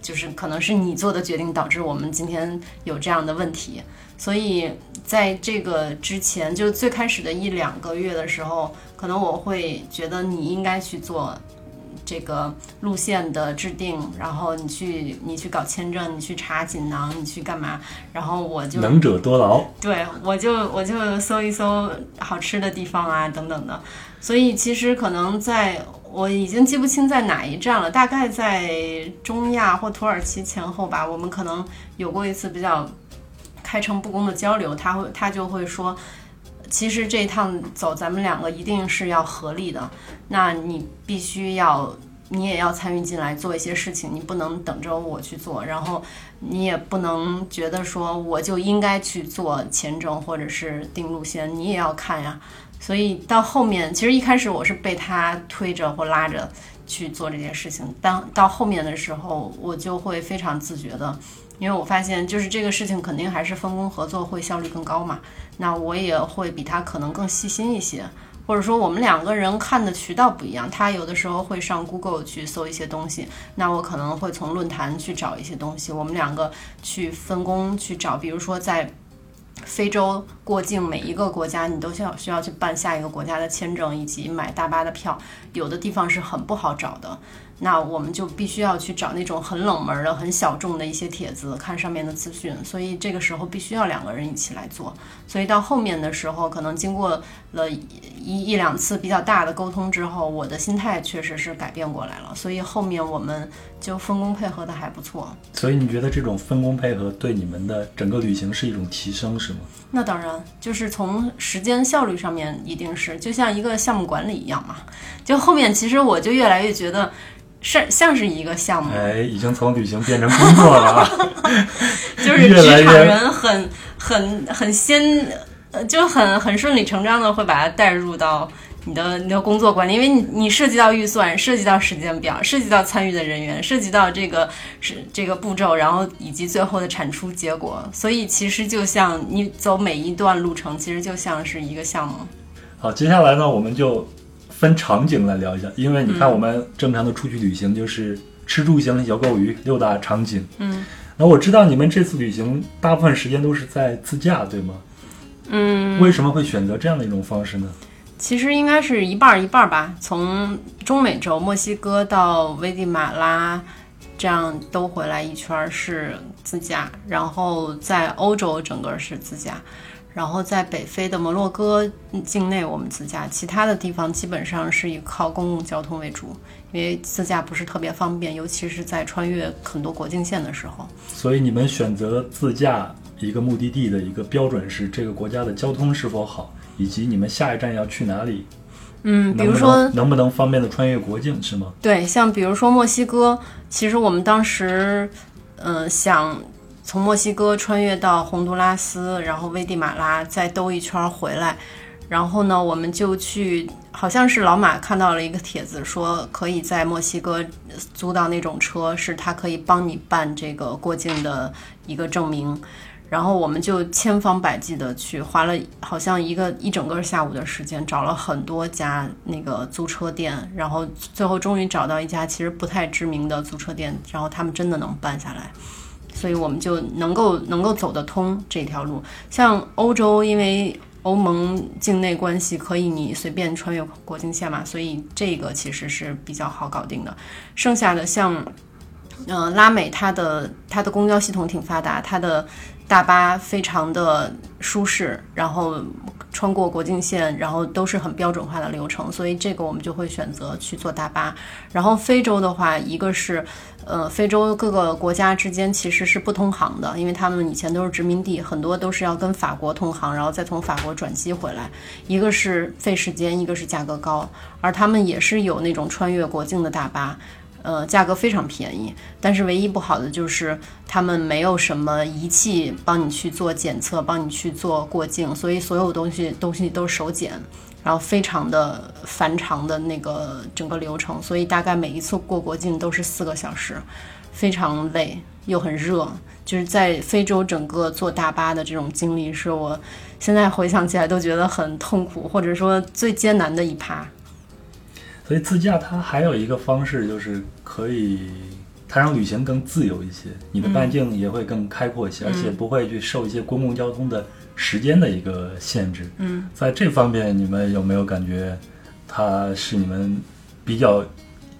就是可能是你做的决定导致我们今天有这样的问题，所以在这个之前，就最开始的一两个月的时候，可能我会觉得你应该去做。这个路线的制定，然后你去你去搞签证，你去查锦囊，你去干嘛？然后我就能者多劳，对我就我就搜一搜好吃的地方啊等等的。所以其实可能在我已经记不清在哪一站了，大概在中亚或土耳其前后吧。我们可能有过一次比较开诚布公的交流，他会他就会说。其实这一趟走，咱们两个一定是要合力的。那你必须要，你也要参与进来做一些事情，你不能等着我去做，然后你也不能觉得说我就应该去做签证或者是定路线，你也要看呀。所以到后面，其实一开始我是被他推着或拉着去做这件事情，当到后面的时候，我就会非常自觉的。因为我发现，就是这个事情肯定还是分工合作会效率更高嘛。那我也会比他可能更细心一些，或者说我们两个人看的渠道不一样。他有的时候会上 Google 去搜一些东西，那我可能会从论坛去找一些东西。我们两个去分工去找，比如说在非洲过境，每一个国家你都需要需要去办下一个国家的签证以及买大巴的票，有的地方是很不好找的。那我们就必须要去找那种很冷门的、很小众的一些帖子，看上面的资讯。所以这个时候必须要两个人一起来做。所以到后面的时候，可能经过了一一两次比较大的沟通之后，我的心态确实是改变过来了。所以后面我们就分工配合的还不错。所以你觉得这种分工配合对你们的整个旅行是一种提升，是吗？那当然，就是从时间效率上面一定是，就像一个项目管理一样嘛。就后面其实我就越来越觉得。是像是一个项目，哎，已经从旅行变成工作了，就是职场人很很很先，呃，就很很顺理成章的会把它带入到你的你的工作管理，因为你你涉及到预算，涉及到时间表，涉及到参与的人员，涉及到这个是这个步骤，然后以及最后的产出结果，所以其实就像你走每一段路程，其实就像是一个项目。好，接下来呢，我们就。分场景来聊一下，因为你看我们正常的出去旅行就是吃住行游购娱六大场景。嗯，那我知道你们这次旅行大部分时间都是在自驾，对吗？嗯，为什么会选择这样的一种方式呢？其实应该是一半儿一半儿吧。从中美洲墨西哥到危地马拉，这样都回来一圈是自驾，然后在欧洲整个是自驾。然后在北非的摩洛哥境内，我们自驾；其他的地方基本上是以靠公共交通为主，因为自驾不是特别方便，尤其是在穿越很多国境线的时候。所以你们选择自驾一个目的地的一个标准是这个国家的交通是否好，以及你们下一站要去哪里？嗯，比如说能不能方便的穿越国境是吗？对，像比如说墨西哥，其实我们当时，嗯，想。从墨西哥穿越到洪都拉斯，然后危地马拉，再兜一圈回来，然后呢，我们就去，好像是老马看到了一个帖子，说可以在墨西哥租到那种车，是他可以帮你办这个过境的一个证明。然后我们就千方百计的去，花了好像一个一整个下午的时间，找了很多家那个租车店，然后最后终于找到一家其实不太知名的租车店，然后他们真的能办下来，所以我们就能够能够走得通这条路。像欧洲，因为欧盟境内关系可以你随便穿越国境线嘛，所以这个其实是比较好搞定的。剩下的像，呃，拉美它的它的公交系统挺发达，它的大巴非常的舒适，然后穿过国境线，然后都是很标准化的流程，所以这个我们就会选择去坐大巴。然后非洲的话，一个是，呃，非洲各个国家之间其实是不通航的，因为他们以前都是殖民地，很多都是要跟法国通航，然后再从法国转机回来。一个是费时间，一个是价格高，而他们也是有那种穿越国境的大巴。呃，价格非常便宜，但是唯一不好的就是他们没有什么仪器帮你去做检测，帮你去做过境，所以所有东西东西都是手检，然后非常的繁长的那个整个流程，所以大概每一次过国境都是四个小时，非常累又很热，就是在非洲整个坐大巴的这种经历，是我现在回想起来都觉得很痛苦，或者说最艰难的一趴。所以自驾它还有一个方式，就是可以它让旅行更自由一些，你的半径也会更开阔一些，而且不会去受一些公共交通的时间的一个限制。嗯，在这方面，你们有没有感觉它是你们比较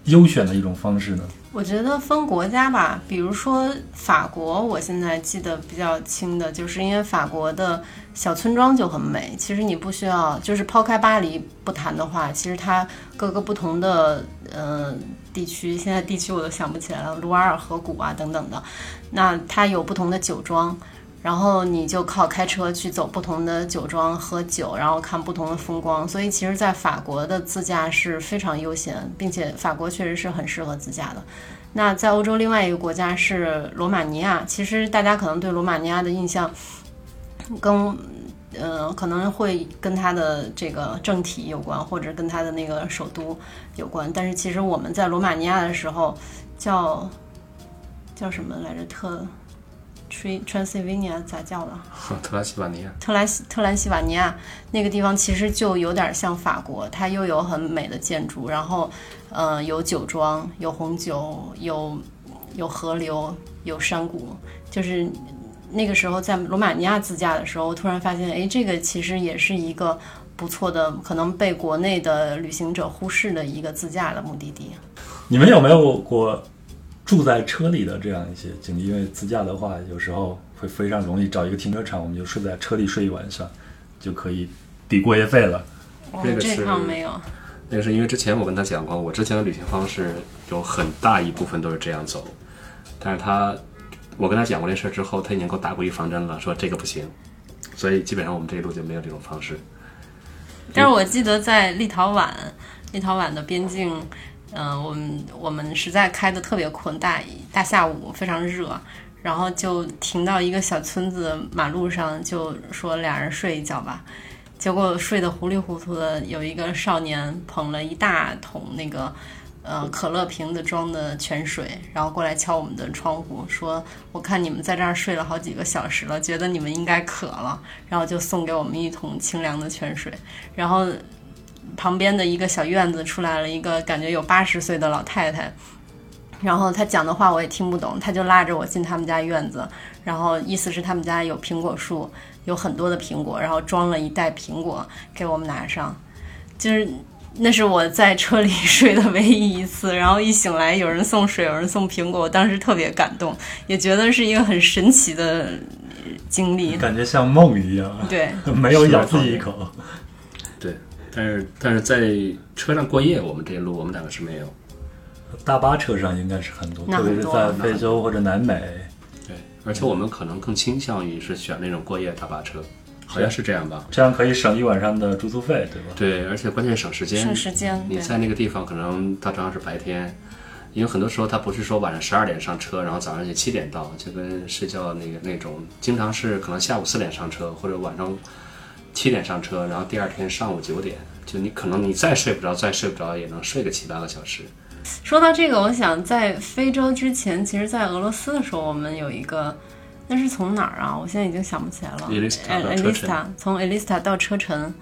优选的一种方式呢？我觉得分国家吧，比如说法国，我现在记得比较清的，就是因为法国的小村庄就很美。其实你不需要，就是抛开巴黎不谈的话，其实它各个不同的呃地区，现在地区我都想不起来了，卢瓦尔河谷啊等等的，那它有不同的酒庄。然后你就靠开车去走不同的酒庄喝酒，然后看不同的风光。所以其实，在法国的自驾是非常悠闲，并且法国确实是很适合自驾的。那在欧洲另外一个国家是罗马尼亚，其实大家可能对罗马尼亚的印象，跟呃可能会跟它的这个政体有关，或者跟它的那个首都有关。但是其实我们在罗马尼亚的时候，叫叫什么来着？特 Transylvania 咋叫的？特拉西瓦尼亚，特兰西特兰西瓦尼亚那个地方其实就有点像法国，它又有很美的建筑，然后，呃，有酒庄，有红酒，有有河流，有山谷。就是那个时候在罗马尼亚自驾的时候，突然发现，哎，这个其实也是一个不错的，可能被国内的旅行者忽视的一个自驾的目的地。你们有没有过？住在车里的这样一些经历，因为自驾的话，有时候会非常容易找一个停车场，我们就睡在车里睡一晚上，就可以抵过夜费了。那个是这趟没有，那个是因为之前我跟他讲过，我之前的旅行方式有很大一部分都是这样走，但是他我跟他讲过这事儿之后，他已经给我打过预防针了，说这个不行，所以基本上我们这一路就没有这种方式。但是我记得在立陶宛，立陶宛的边境。嗯，我们我们实在开的特别困，大大下午非常热，然后就停到一个小村子马路上，就说俩人睡一觉吧。结果睡得糊里糊涂的，有一个少年捧了一大桶那个呃可乐瓶子装的泉水，然后过来敲我们的窗户，说：“我看你们在这儿睡了好几个小时了，觉得你们应该渴了，然后就送给我们一桶清凉的泉水。”然后。旁边的一个小院子出来了一个感觉有八十岁的老太太，然后她讲的话我也听不懂，她就拉着我进他们家院子，然后意思是他们家有苹果树，有很多的苹果，然后装了一袋苹果给我们拿上，就是那是我在车里 睡的唯一一次，然后一醒来有人送水，有人送苹果，我当时特别感动，也觉得是一个很神奇的经历，感觉像梦一样，对，没有咬自己一口。对但是但是在车上过夜，我们这一路我们两个是没有。大巴车上应该是很多，特别是在非洲或者南美。对，而且我们可能更倾向于是选那种过夜大巴车，好像是这样吧？这样可以省一晚上的住宿费，对吧？对，而且关键省时间。省时间。你在那个地方可能它正好是白天，因为很多时候它不是说晚上十二点上车，然后早上就七点到，就跟睡觉那个那种，经常是可能下午四点上车，或者晚上。七点上车，然后第二天上午九点，就你可能你再睡不着，再睡不着也能睡个七八个小时。说到这个，我想在非洲之前，其实，在俄罗斯的时候，我们有一个，那是从哪儿啊？我现在已经想不起来了。Elista 从 Elista 到车臣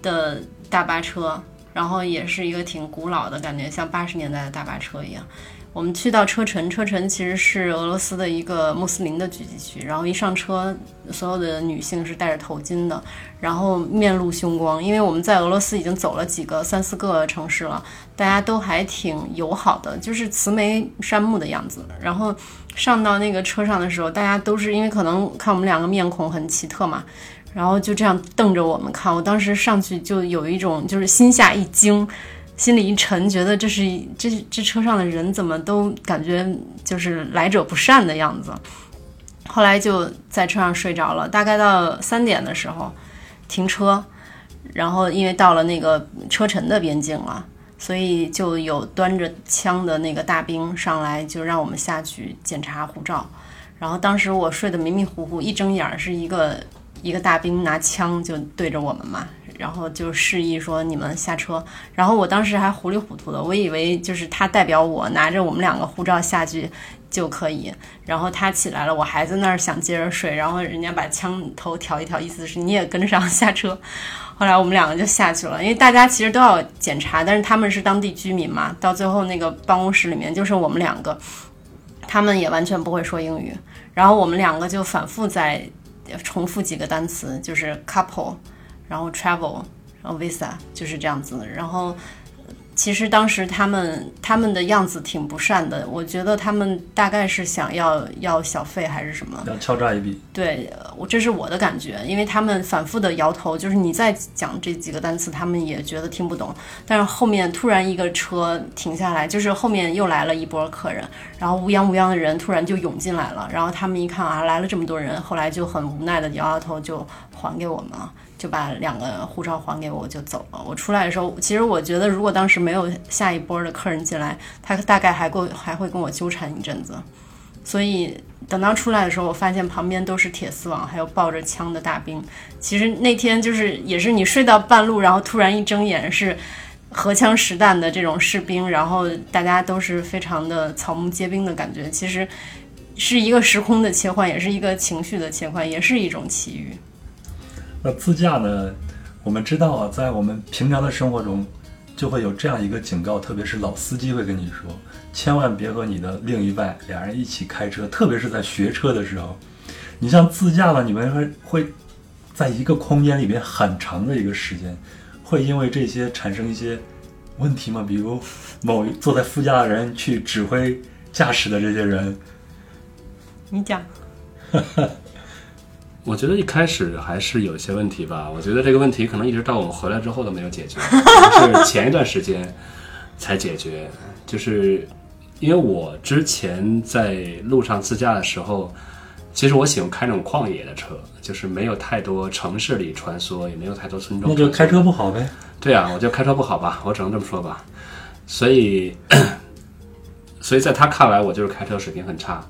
的大巴车，然后也是一个挺古老的感觉，像八十年代的大巴车一样。我们去到车臣，车臣其实是俄罗斯的一个穆斯林的聚集区。然后一上车，所有的女性是戴着头巾的，然后面露凶光。因为我们在俄罗斯已经走了几个三四个城市了，大家都还挺友好的，就是慈眉善目的样子。然后上到那个车上的时候，大家都是因为可能看我们两个面孔很奇特嘛，然后就这样瞪着我们看。我当时上去就有一种就是心下一惊。心里一沉，觉得这是这这车上的人怎么都感觉就是来者不善的样子。后来就在车上睡着了，大概到三点的时候停车，然后因为到了那个车臣的边境了，所以就有端着枪的那个大兵上来，就让我们下去检查护照。然后当时我睡得迷迷糊糊，一睁眼是一个一个大兵拿枪就对着我们嘛，然后就示意说你们下车。然后我当时还糊里糊涂的，我以为就是他代表我拿着我们两个护照下去就可以。然后他起来了，我还在那儿想接着睡，然后人家把枪头调一调，意思是你也跟上下车。后来我们两个就下去了，因为大家其实都要检查，但是他们是当地居民嘛，到最后那个办公室里面就剩我们两个，他们也完全不会说英语，然后我们两个就反复在重复几个单词，就是 couple，然后 travel，然后 visa，就是这样子的。然后其实当时他们他们的样子挺不善的，我觉得他们大概是想要要小费还是什么。要敲诈一笔。对，呃我这是我的感觉，因为他们反复的摇头，就是你再讲这几个单词，他们也觉得听不懂。但是后面突然一个车停下来，就是后面又来了一波客人，然后乌泱乌泱的人突然就涌进来了，然后他们一看啊，来了这么多人，后来就很无奈的摇摇头，就还给我们了。就把两个护照还给我，我就走了。我出来的时候，其实我觉得，如果当时没有下一波的客人进来，他大概还够还会跟我纠缠一阵子。所以等到出来的时候，我发现旁边都是铁丝网，还有抱着枪的大兵。其实那天就是也是你睡到半路，然后突然一睁眼是荷枪实弹的这种士兵，然后大家都是非常的草木皆兵的感觉。其实是一个时空的切换，也是一个情绪的切换，也是一种奇遇。自驾呢？我们知道啊，在我们平常的生活中，就会有这样一个警告，特别是老司机会跟你说，千万别和你的另一半俩人一起开车，特别是在学车的时候。你像自驾了，你们会会在一个空间里面很长的一个时间，会因为这些产生一些问题吗？比如某坐在副驾的人去指挥驾驶的这些人，你讲，我觉得一开始还是有一些问题吧。我觉得这个问题可能一直到我们回来之后都没有解决，是前一段时间才解决。就是因为我之前在路上自驾的时候，其实我喜欢开那种旷野的车，就是没有太多城市里穿梭，也没有太多村庄。那就开车不好呗。对啊，我就开车不好吧，我只能这么说吧。所以，所以在他看来，我就是开车水平很差，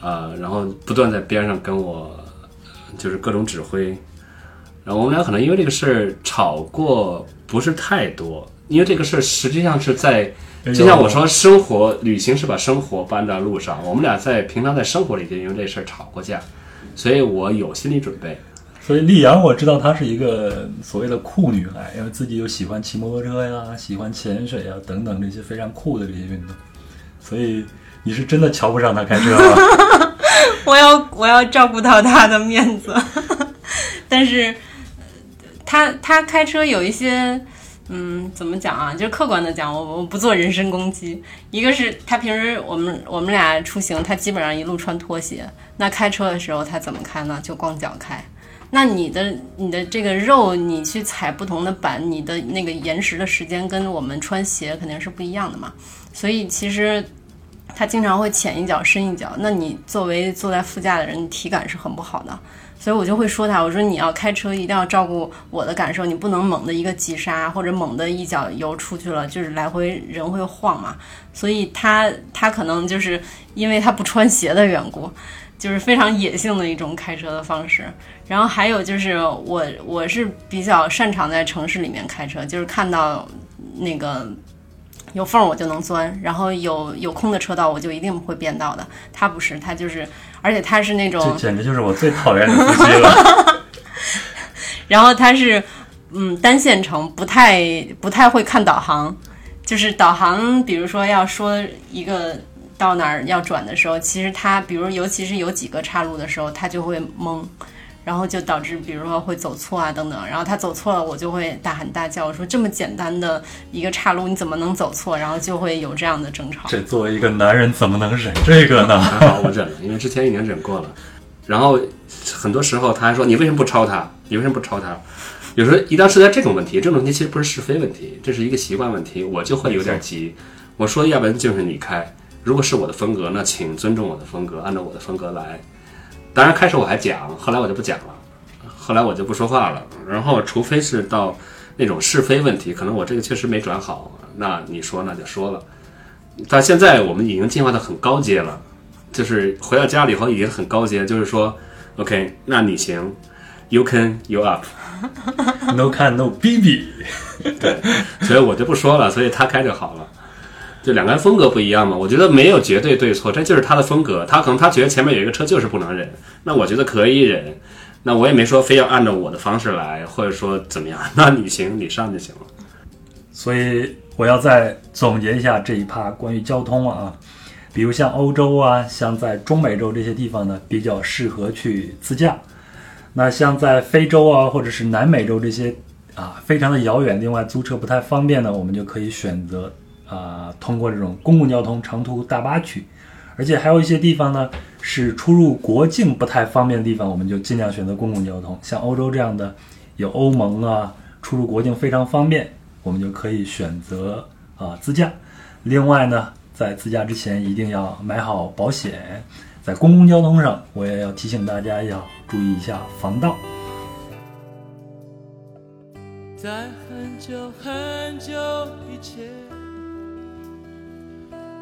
呃，然后不断在边上跟我就是各种指挥，然后我们俩可能因为这个事儿吵过不是太多，因为这个事儿实际上是在，就像我说，生活旅行是把生活搬到路上，我们俩在平常在生活里就因为这事儿吵过架，所以我有心理准备。所以丽阳，我知道她是一个所谓的酷女孩，因为自己又喜欢骑摩托车呀，喜欢潜水呀等等这些非常酷的这些运动。所以你是真的瞧不上她开车吗？我要我要照顾到他的面子，但是他他开车有一些。嗯，怎么讲啊？就是客观的讲，我我不做人身攻击。一个是他平时我们我们俩出行，他基本上一路穿拖鞋。那开车的时候他怎么开呢？就光脚开。那你的你的这个肉，你去踩不同的板，你的那个延时的时间跟我们穿鞋肯定是不一样的嘛。所以其实他经常会浅一脚深一脚。那你作为坐在副驾的人，体感是很不好的。所以我就会说他，我说你要开车一定要照顾我的感受，你不能猛的一个急刹或者猛的一脚油出去了，就是来回人会晃嘛。所以他他可能就是因为他不穿鞋的缘故，就是非常野性的一种开车的方式。然后还有就是我我是比较擅长在城市里面开车，就是看到那个有缝儿我就能钻，然后有有空的车道我就一定会变道的。他不是，他就是，而且他是那这种，简直就是我最讨厌的司机了。然后他是嗯单线程，不太不太会看导航，就是导航，比如说要说一个到哪儿要转的时候，其实他比如尤其是有几个岔路的时候，他就会懵。然后就导致，比如说会走错啊等等，然后他走错了，我就会大喊大叫，我说这么简单的一个岔路，你怎么能走错？然后就会有这样的争吵。这作为一个男人怎么能忍这个呢？还 好我忍了，因为之前已经忍过了。然后很多时候他还说：“你为什么不抄他？你为什么不抄他？”有时候一旦涉及到这种问题，这种问题其实不是是非问题，这是一个习惯问题，我就会有点急。我说：“要不然就是你开，如果是我的风格，那请尊重我的风格，按照我的风格来。”当然开始我还讲，后来我就不讲了，后来我就不说话了。然后除非是到那种是非问题，可能我这个确实没转好，那你说那就说了。到现在我们已经进化到很高阶了，就是回到家里以后已经很高阶，就是说，OK，那你行，You can, you up，No can no BB，对，所以我就不说了，所以他开就好了。就两个人风格不一样嘛，我觉得没有绝对对错，这就是他的风格。他可能他觉得前面有一个车就是不能忍，那我觉得可以忍，那我也没说非要按照我的方式来，或者说怎么样，那你行你上就行了。所以我要再总结一下这一趴关于交通啊，比如像欧洲啊，像在中美洲这些地方呢，比较适合去自驾。那像在非洲啊，或者是南美洲这些啊，非常的遥远，另外租车不太方便呢，我们就可以选择啊，通过这种公共交通长途大巴去。而且还有一些地方呢，是出入国境不太方便的地方，我们就尽量选择公共交通。像欧洲这样的，有欧盟啊，出入国境非常方便，我们就可以选择啊自驾。另外呢，在自驾之前一定要买好保险。在公共交通上，我也要提醒大家要注意一下防盗。在很久很久以前，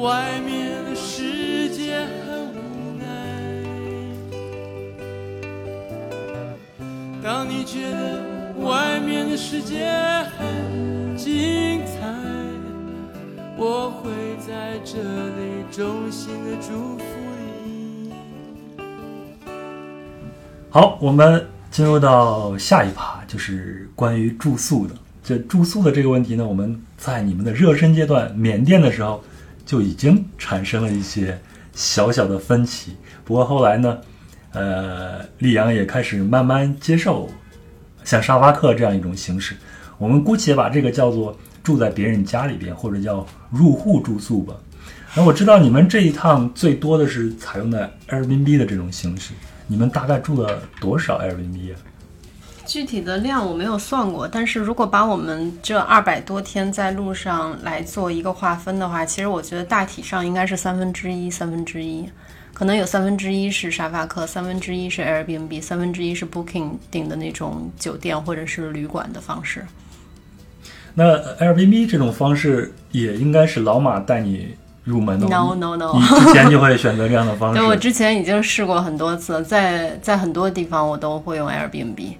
外面的世界很无奈。当你觉得外面的世界很精彩，我会在这里衷心的祝福你。好，我们进入到下一趴，就是关于住宿的。这住宿的这个问题呢，我们在你们的热身阶段缅甸的时候就已经产生了一些小小的分歧。不过后来呢，呃，溧阳也开始慢慢接受像沙发客这样一种形式。我们姑且把这个叫做住在别人家里边，或者叫入户住宿吧。那我知道你们这一趟最多的是采用的 Airbnb 的这种形式，你们大概住了多少 Airbnb 啊？具体的量我没有算过，但是如果把我们这二百多天在路上来做一个划分的话，其实我觉得大体上应该是三分之一，三分之一，可能有三分之一是沙发客，三分之一是 Airbnb，三分之一是 Booking 订的那种酒店或者是旅馆的方式。那 Airbnb 这种方式也应该是老马带你入门的。No no no，你之前就会选择这样的方式。对我之前已经试过很多次，在在很多地方我都会用 Airbnb。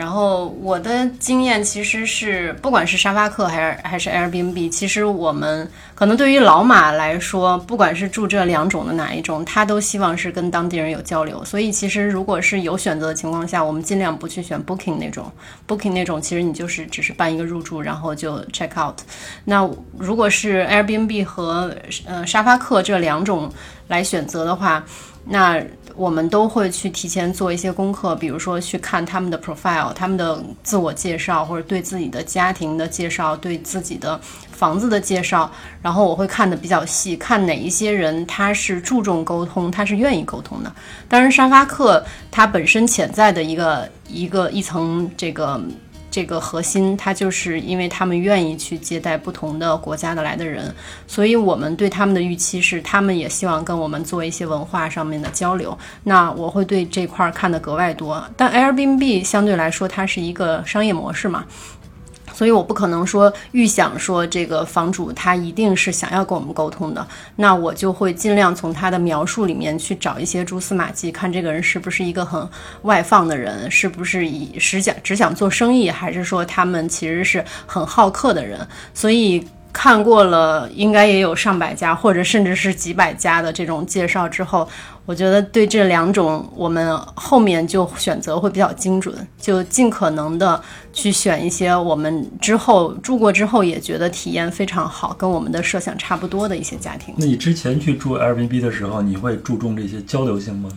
然后我的经验其实是，不管是沙发客还是还是 Airbnb，其实我们可能对于老马来说，不管是住这两种的哪一种，他都希望是跟当地人有交流。所以其实如果是有选择的情况下，我们尽量不去选 Booking 那种。Booking 那种其实你就是只是办一个入住，然后就 check out。那如果是 Airbnb 和呃沙发客这两种来选择的话，那我们都会去提前做一些功课，比如说去看他们的 profile、他们的自我介绍，或者对自己的家庭的介绍、对自己的房子的介绍，然后我会看的比较细，看哪一些人他是注重沟通，他是愿意沟通的。当然，沙发客它本身潜在的一个一个一层这个这个核心，它就是因为他们愿意去接待不同的国家的来的人，所以我们对他们的预期是，他们也希望跟我们做一些文化上面的交流。那我会对这块儿看得格外多。但 Airbnb 相对来说，它是一个商业模式嘛。所以我不可能说预想说这个房主他一定是想要跟我们沟通的，那我就会尽量从他的描述里面去找一些蛛丝马迹，看这个人是不是一个很外放的人，是不是以只想只想做生意，还是说他们其实是很好客的人。所以看过了，应该也有上百家或者甚至是几百家的这种介绍之后。我觉得对这两种，我们后面就选择会比较精准，就尽可能的去选一些我们之后住过之后也觉得体验非常好，跟我们的设想差不多的一些家庭。那你之前去住 Airbnb 的时候，你会注重这些交流性吗？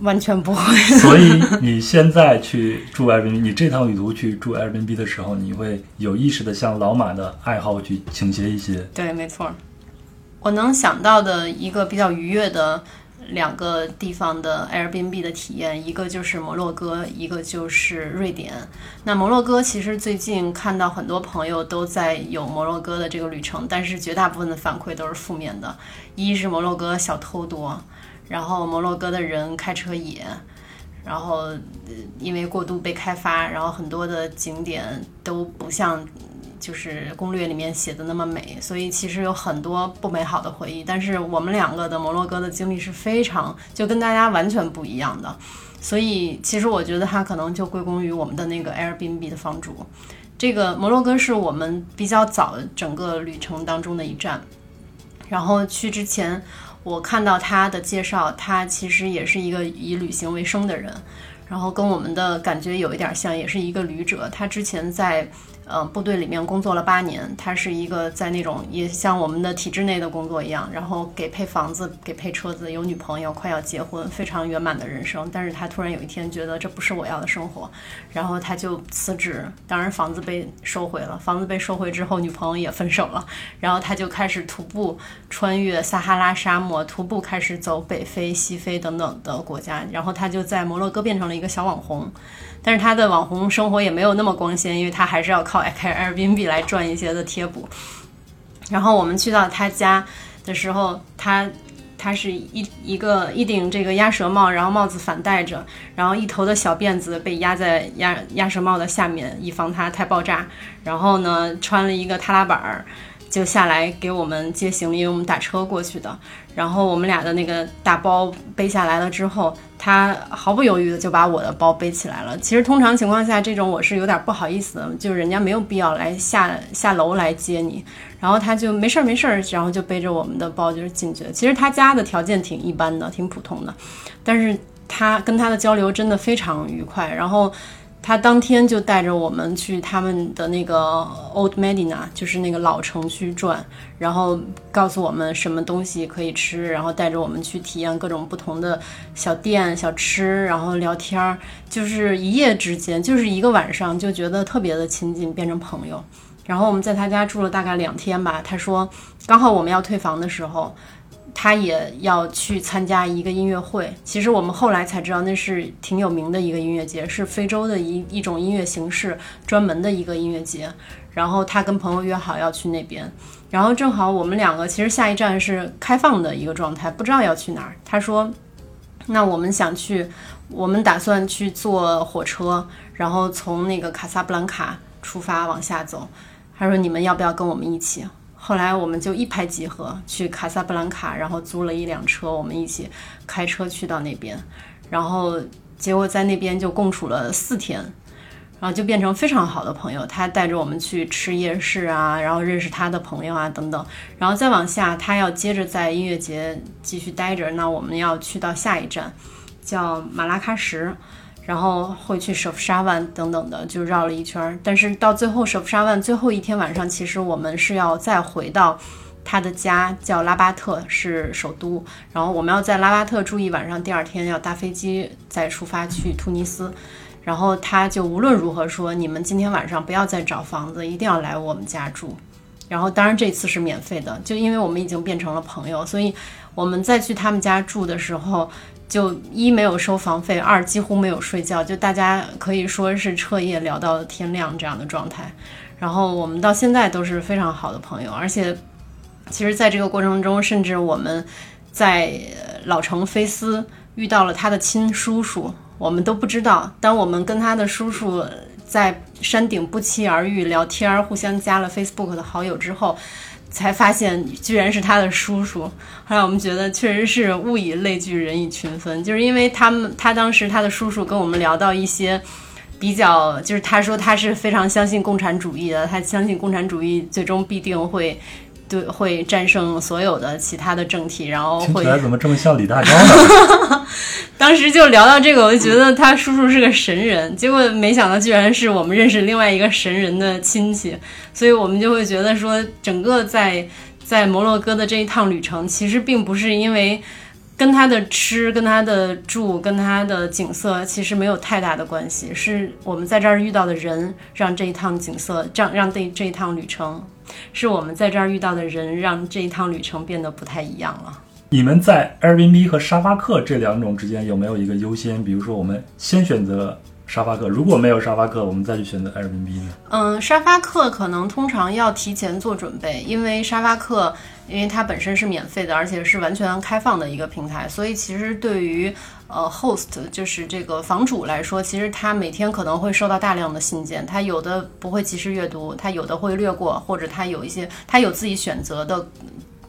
完全不会。所以你现在去住 Airbnb，你这趟旅途去住 Airbnb 的时候，你会有意识的向老马的爱好去倾斜一些。对，没错。我能想到的一个比较愉悦的。两个地方的 Airbnb 的体验，一个就是摩洛哥，一个就是瑞典。那摩洛哥其实最近看到很多朋友都在有摩洛哥的这个旅程，但是绝大部分的反馈都是负面的。一是摩洛哥小偷多，然后摩洛哥的人开车野，然后因为过度被开发，然后很多的景点都不像。就是攻略里面写的那么美，所以其实有很多不美好的回忆。但是我们两个的摩洛哥的经历是非常就跟大家完全不一样的，所以其实我觉得它可能就归功于我们的那个 Airbnb 的房主。这个摩洛哥是我们比较早整个旅程当中的一站，然后去之前我看到他的介绍，他其实也是一个以旅行为生的人，然后跟我们的感觉有一点像，也是一个旅者。他之前在。呃，部队里面工作了八年，他是一个在那种也像我们的体制内的工作一样，然后给配房子，给配车子，有女朋友，快要结婚，非常圆满的人生。但是他突然有一天觉得这不是我要的生活，然后他就辞职。当然房子被收回了，房子被收回之后，女朋友也分手了，然后他就开始徒步穿越撒哈拉沙漠，徒步开始走北非、西非等等的国家，然后他就在摩洛哥变成了一个小网红。但是他的网红生活也没有那么光鲜，因为他还是要靠开 Airbnb 来赚一些的贴补。然后我们去到他家的时候，他他是一一个一顶这个鸭舌帽，然后帽子反戴着，然后一头的小辫子被压在鸭鸭舌帽的下面，以防它太爆炸。然后呢，穿了一个踏拉板儿。就下来给我们接行李，因为我们打车过去的。然后我们俩的那个大包背下来了之后，他毫不犹豫的就把我的包背起来了。其实通常情况下，这种我是有点不好意思的，就是人家没有必要来下下楼来接你。然后他就没事儿没事儿，然后就背着我们的包就是进去。其实他家的条件挺一般的，挺普通的，但是他跟他的交流真的非常愉快。然后。他当天就带着我们去他们的那个 Old Medina，就是那个老城区转，然后告诉我们什么东西可以吃，然后带着我们去体验各种不同的小店小吃，然后聊天儿，就是一夜之间，就是一个晚上就觉得特别的亲近，变成朋友。然后我们在他家住了大概两天吧。他说，刚好我们要退房的时候。他也要去参加一个音乐会，其实我们后来才知道那是挺有名的一个音乐节，是非洲的一一种音乐形式，专门的一个音乐节。然后他跟朋友约好要去那边，然后正好我们两个其实下一站是开放的一个状态，不知道要去哪儿。他说：“那我们想去，我们打算去坐火车，然后从那个卡萨布兰卡出发往下走。”他说：“你们要不要跟我们一起？”后来我们就一拍即合，去卡萨布兰卡，然后租了一辆车，我们一起开车去到那边，然后结果在那边就共处了四天，然后就变成非常好的朋友。他带着我们去吃夜市啊，然后认识他的朋友啊等等，然后再往下，他要接着在音乐节继续待着，那我们要去到下一站，叫马拉喀什。然后会去舍夫沙万等等的，就绕了一圈儿。但是到最后，舍夫沙万最后一天晚上，其实我们是要再回到他的家，叫拉巴特，是首都。然后我们要在拉巴特住一晚上，第二天要搭飞机再出发去突尼斯。然后他就无论如何说，你们今天晚上不要再找房子，一定要来我们家住。然后当然这次是免费的，就因为我们已经变成了朋友，所以我们再去他们家住的时候，就一没有收房费，二几乎没有睡觉，就大家可以说是彻夜聊到天亮这样的状态。然后我们到现在都是非常好的朋友，而且其实在这个过程中，甚至我们在老城菲斯遇到了他的亲叔叔，我们都不知道。当我们跟他的叔叔在山顶不期而遇，聊天儿，互相加了 Facebook 的好友之后，才发现居然是他的叔叔。后来我们觉得确实是物以类聚，人以群分，就是因为他们他当时他的叔叔跟我们聊到一些。比较就是他说他是非常相信共产主义的，他相信共产主义最终必定会对会战胜所有的其他的政体，然后会听起来怎么这么像李大钊呢？当时就聊到这个，我就觉得他叔叔是个神人，结果没想到居然是我们认识另外一个神人的亲戚，所以我们就会觉得说，整个在在摩洛哥的这一趟旅程，其实并不是因为跟他的吃、跟他的住、跟他的景色其实没有太大的关系，是我们在这儿遇到的人，让这一趟景色，让让这这一趟旅程，是我们在这儿遇到的人，让这一趟旅程变得不太一样了。你们在 Airbnb 和沙发客这两种之间有没有一个优先？比如说，我们先选择沙发客，如果没有沙发客，我们再去选择 Airbnb 呢？嗯，沙发客可能通常要提前做准备，因为沙发客，因为它本身是免费的，而且是完全开放的一个平台，所以其实对于呃 host 就是这个房主来说，其实他每天可能会收到大量的信件，他有的不会及时阅读，他有的会略过，或者他有一些他有自己选择的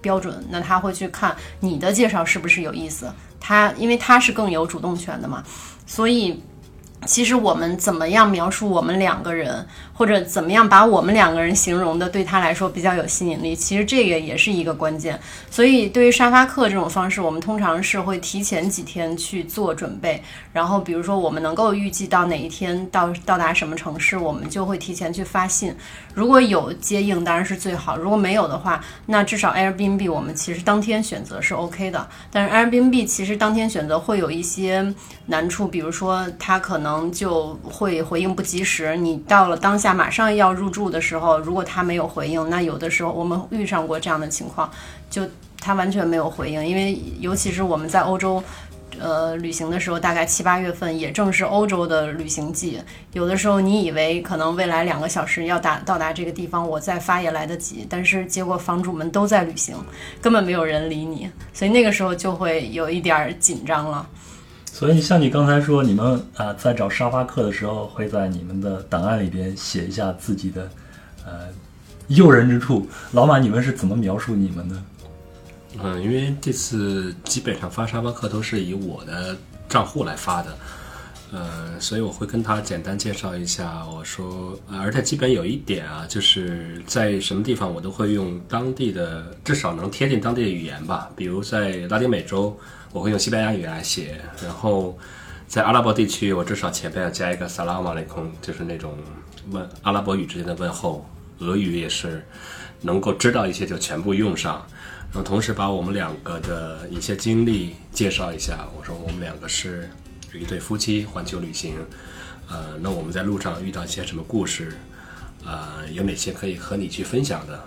标准，那他会去看你的介绍是不是有意思，他因为他是更有主动权的嘛，所以。其实我们怎么样描述我们两个人，或者怎么样把我们两个人形容的对他来说比较有吸引力，其实这个也是一个关键。所以对于沙发客这种方式，我们通常是会提前几天去做准备。然后比如说我们能够预计到哪一天到到达什么城市，我们就会提前去发信。如果有接应当然是最好，如果没有的话，那至少 Airbnb 我们其实当天选择是 OK 的。但是 Airbnb 其实当天选择会有一些难处，比如说它可能。就会回应不及时。你到了当下马上要入住的时候，如果他没有回应，那有的时候我们遇上过这样的情况，就他完全没有回应。因为尤其是我们在欧洲，呃，旅行的时候，大概七八月份，也正是欧洲的旅行季。有的时候你以为可能未来两个小时要达到达这个地方，我再发也来得及，但是结果房主们都在旅行，根本没有人理你，所以那个时候就会有一点紧张了。所以，像你刚才说，你们啊在找沙发客的时候，会在你们的档案里边写一下自己的呃诱人之处。老马，你们是怎么描述你们的？嗯，因为这次基本上发沙发客都是以我的账户来发的，呃，所以我会跟他简单介绍一下。我说，而且基本有一点啊，就是在什么地方我都会用当地的，至少能贴近当地的语言吧。比如在拉丁美洲。我会用西班牙语来写，然后在阿拉伯地区，我至少前面要加一个萨拉马雷空，就是那种问阿拉伯语之间的问候。俄语也是能够知道一些就全部用上，然后同时把我们两个的一些经历介绍一下。我说我们两个是一对夫妻环球旅行，呃，那我们在路上遇到一些什么故事，呃，有哪些可以和你去分享的？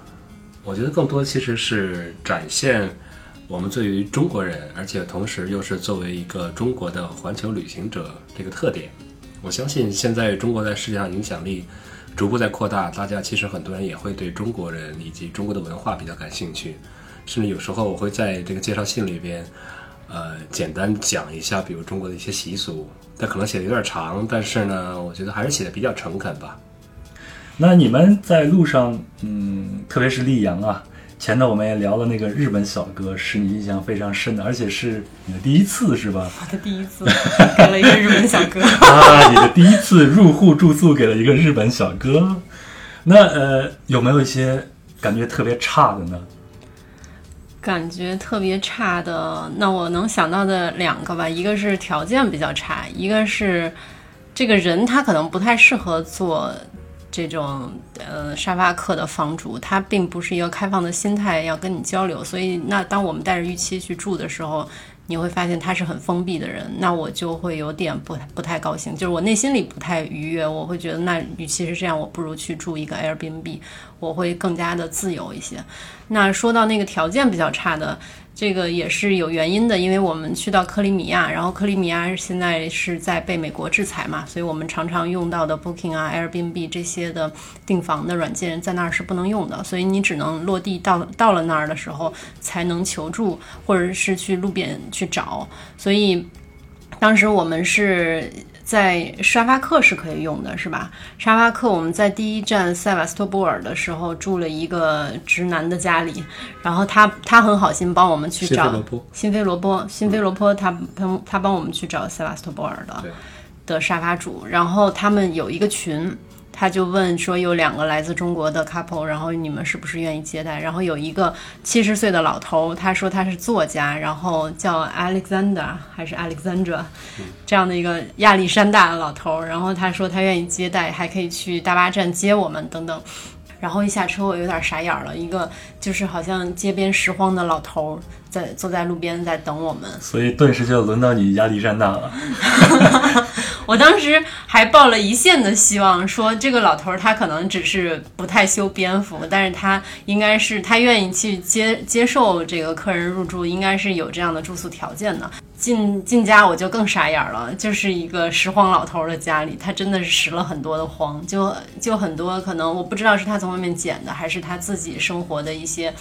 我觉得更多其实是展现。我们作为中国人，而且同时又是作为一个中国的环球旅行者，这个特点，我相信现在中国在世界上影响力逐步在扩大，大家其实很多人也会对中国人以及中国的文化比较感兴趣，甚至有时候我会在这个介绍信里边，呃，简单讲一下，比如中国的一些习俗，但可能写的有点长，但是呢，我觉得还是写的比较诚恳吧。那你们在路上，嗯，特别是溧阳啊。前头我们也聊了那个日本小哥，是你印象非常深的，而且是你的第一次，是吧？我的第一次给了一个日本小哥 啊！你的第一次入户住宿给了一个日本小哥，那呃，有没有一些感觉特别差的呢？感觉特别差的，那我能想到的两个吧，一个是条件比较差，一个是这个人他可能不太适合做。这种呃沙发客的房主，他并不是一个开放的心态要跟你交流，所以那当我们带着预期去住的时候，你会发现他是很封闭的人，那我就会有点不不太高兴，就是我内心里不太愉悦，我会觉得那与其是这样，我不如去住一个 Airbnb，我会更加的自由一些。那说到那个条件比较差的。这个也是有原因的，因为我们去到克里米亚，然后克里米亚现在是在被美国制裁嘛，所以我们常常用到的 Booking 啊、Airbnb 这些的订房的软件在那儿是不能用的，所以你只能落地到到了那儿的时候才能求助，或者是去路边去找。所以当时我们是。在沙发客是可以用的，是吧？沙发客我们在第一站塞瓦斯托波尔的时候住了一个直男的家里，然后他他很好心帮我们去找新飞罗波，新飞罗波他他他帮我们去找塞瓦斯托波尔的的沙发主，然后他们有一个群。他就问说有两个来自中国的 couple，然后你们是不是愿意接待？然后有一个七十岁的老头，他说他是作家，然后叫 Alexander 还是 Alexandra 这样的一个亚历山大的老头，然后他说他愿意接待，还可以去大巴站接我们等等。然后一下车我有点傻眼了，一个就是好像街边拾荒的老头在坐在路边在等我们，所以顿时就轮到你亚历山大了。我当时还抱了一线的希望，说这个老头儿他可能只是不太修边幅，但是他应该是他愿意去接接受这个客人入住，应该是有这样的住宿条件的。进进家我就更傻眼了，就是一个拾荒老头的家里，他真的是拾了很多的荒，就就很多可能我不知道是他从外面捡的，还是他自己生活的一些。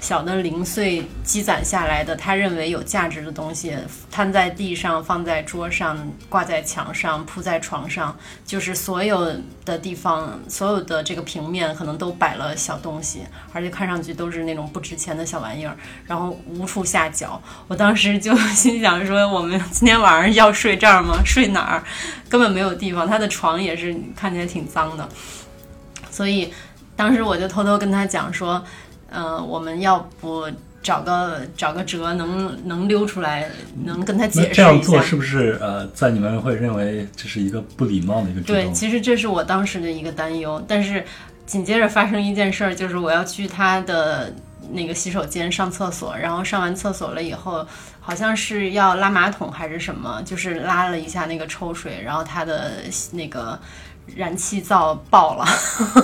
小的零碎积攒下来的，他认为有价值的东西，摊在地上，放在桌上，挂在墙上，铺在床上，就是所有的地方，所有的这个平面可能都摆了小东西，而且看上去都是那种不值钱的小玩意儿，然后无处下脚。我当时就心想说，我们今天晚上要睡这儿吗？睡哪儿？根本没有地方。他的床也是看起来挺脏的，所以当时我就偷偷跟他讲说。嗯，我们要不找个找个辙，能能溜出来，能跟他解释一下。这样做是不是呃，在你们会认为这是一个不礼貌的一个举动？对，其实这是我当时的一个担忧。但是紧接着发生一件事儿，就是我要去他的那个洗手间上厕所，然后上完厕所了以后，好像是要拉马桶还是什么，就是拉了一下那个抽水，然后他的那个。燃气灶爆了，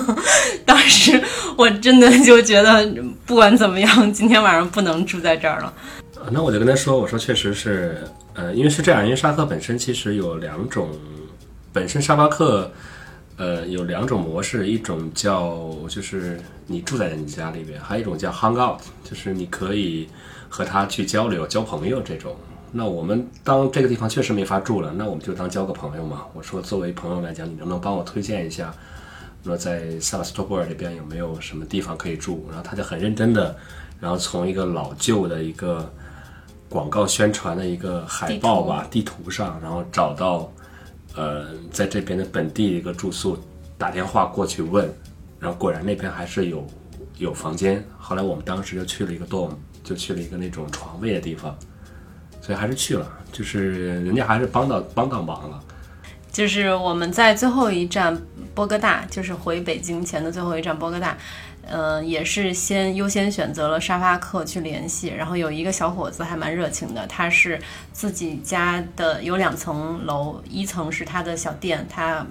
当时我真的就觉得，不管怎么样，今天晚上不能住在这儿了。那我就跟他说，我说确实是，呃，因为是这样，因为沙克本身其实有两种，本身沙巴克，呃，有两种模式，一种叫就是你住在人家里边，还有一种叫 hang out，就是你可以和他去交流、交朋友这种。那我们当这个地方确实没法住了，那我们就当交个朋友嘛。我说，作为朋友来讲，你能不能帮我推荐一下？那在萨瓦斯托波尔这边有没有什么地方可以住？然后他就很认真的，然后从一个老旧的一个广告宣传的一个海报吧地图上，然后找到呃在这边的本地一个住宿，打电话过去问，然后果然那边还是有有房间。后来我们当时就去了一个 dorm，就去了一个那种床位的地方。所以还是去了，就是人家还是帮到帮到忙了。就是我们在最后一站波哥大，就是回北京前的最后一站波哥大，嗯，也是先优先选择了沙发客去联系。然后有一个小伙子还蛮热情的，他是自己家的有两层楼，一层是他的小店，他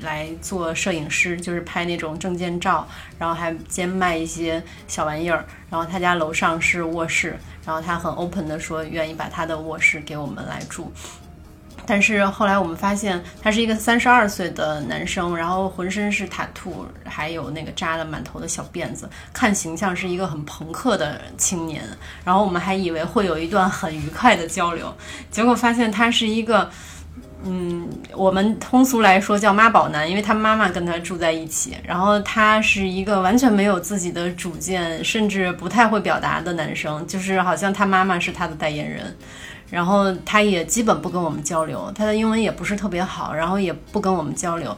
来做摄影师，就是拍那种证件照，然后还兼卖一些小玩意儿。然后他家楼上是卧室。然后他很 open 的说，愿意把他的卧室给我们来住。但是后来我们发现，他是一个三十二岁的男生，然后浑身是塔兔，还有那个扎了满头的小辫子，看形象是一个很朋克的青年。然后我们还以为会有一段很愉快的交流，结果发现他是一个。嗯，我们通俗来说叫妈宝男，因为他妈妈跟他住在一起，然后他是一个完全没有自己的主见，甚至不太会表达的男生，就是好像他妈妈是他的代言人，然后他也基本不跟我们交流，他的英文也不是特别好，然后也不跟我们交流，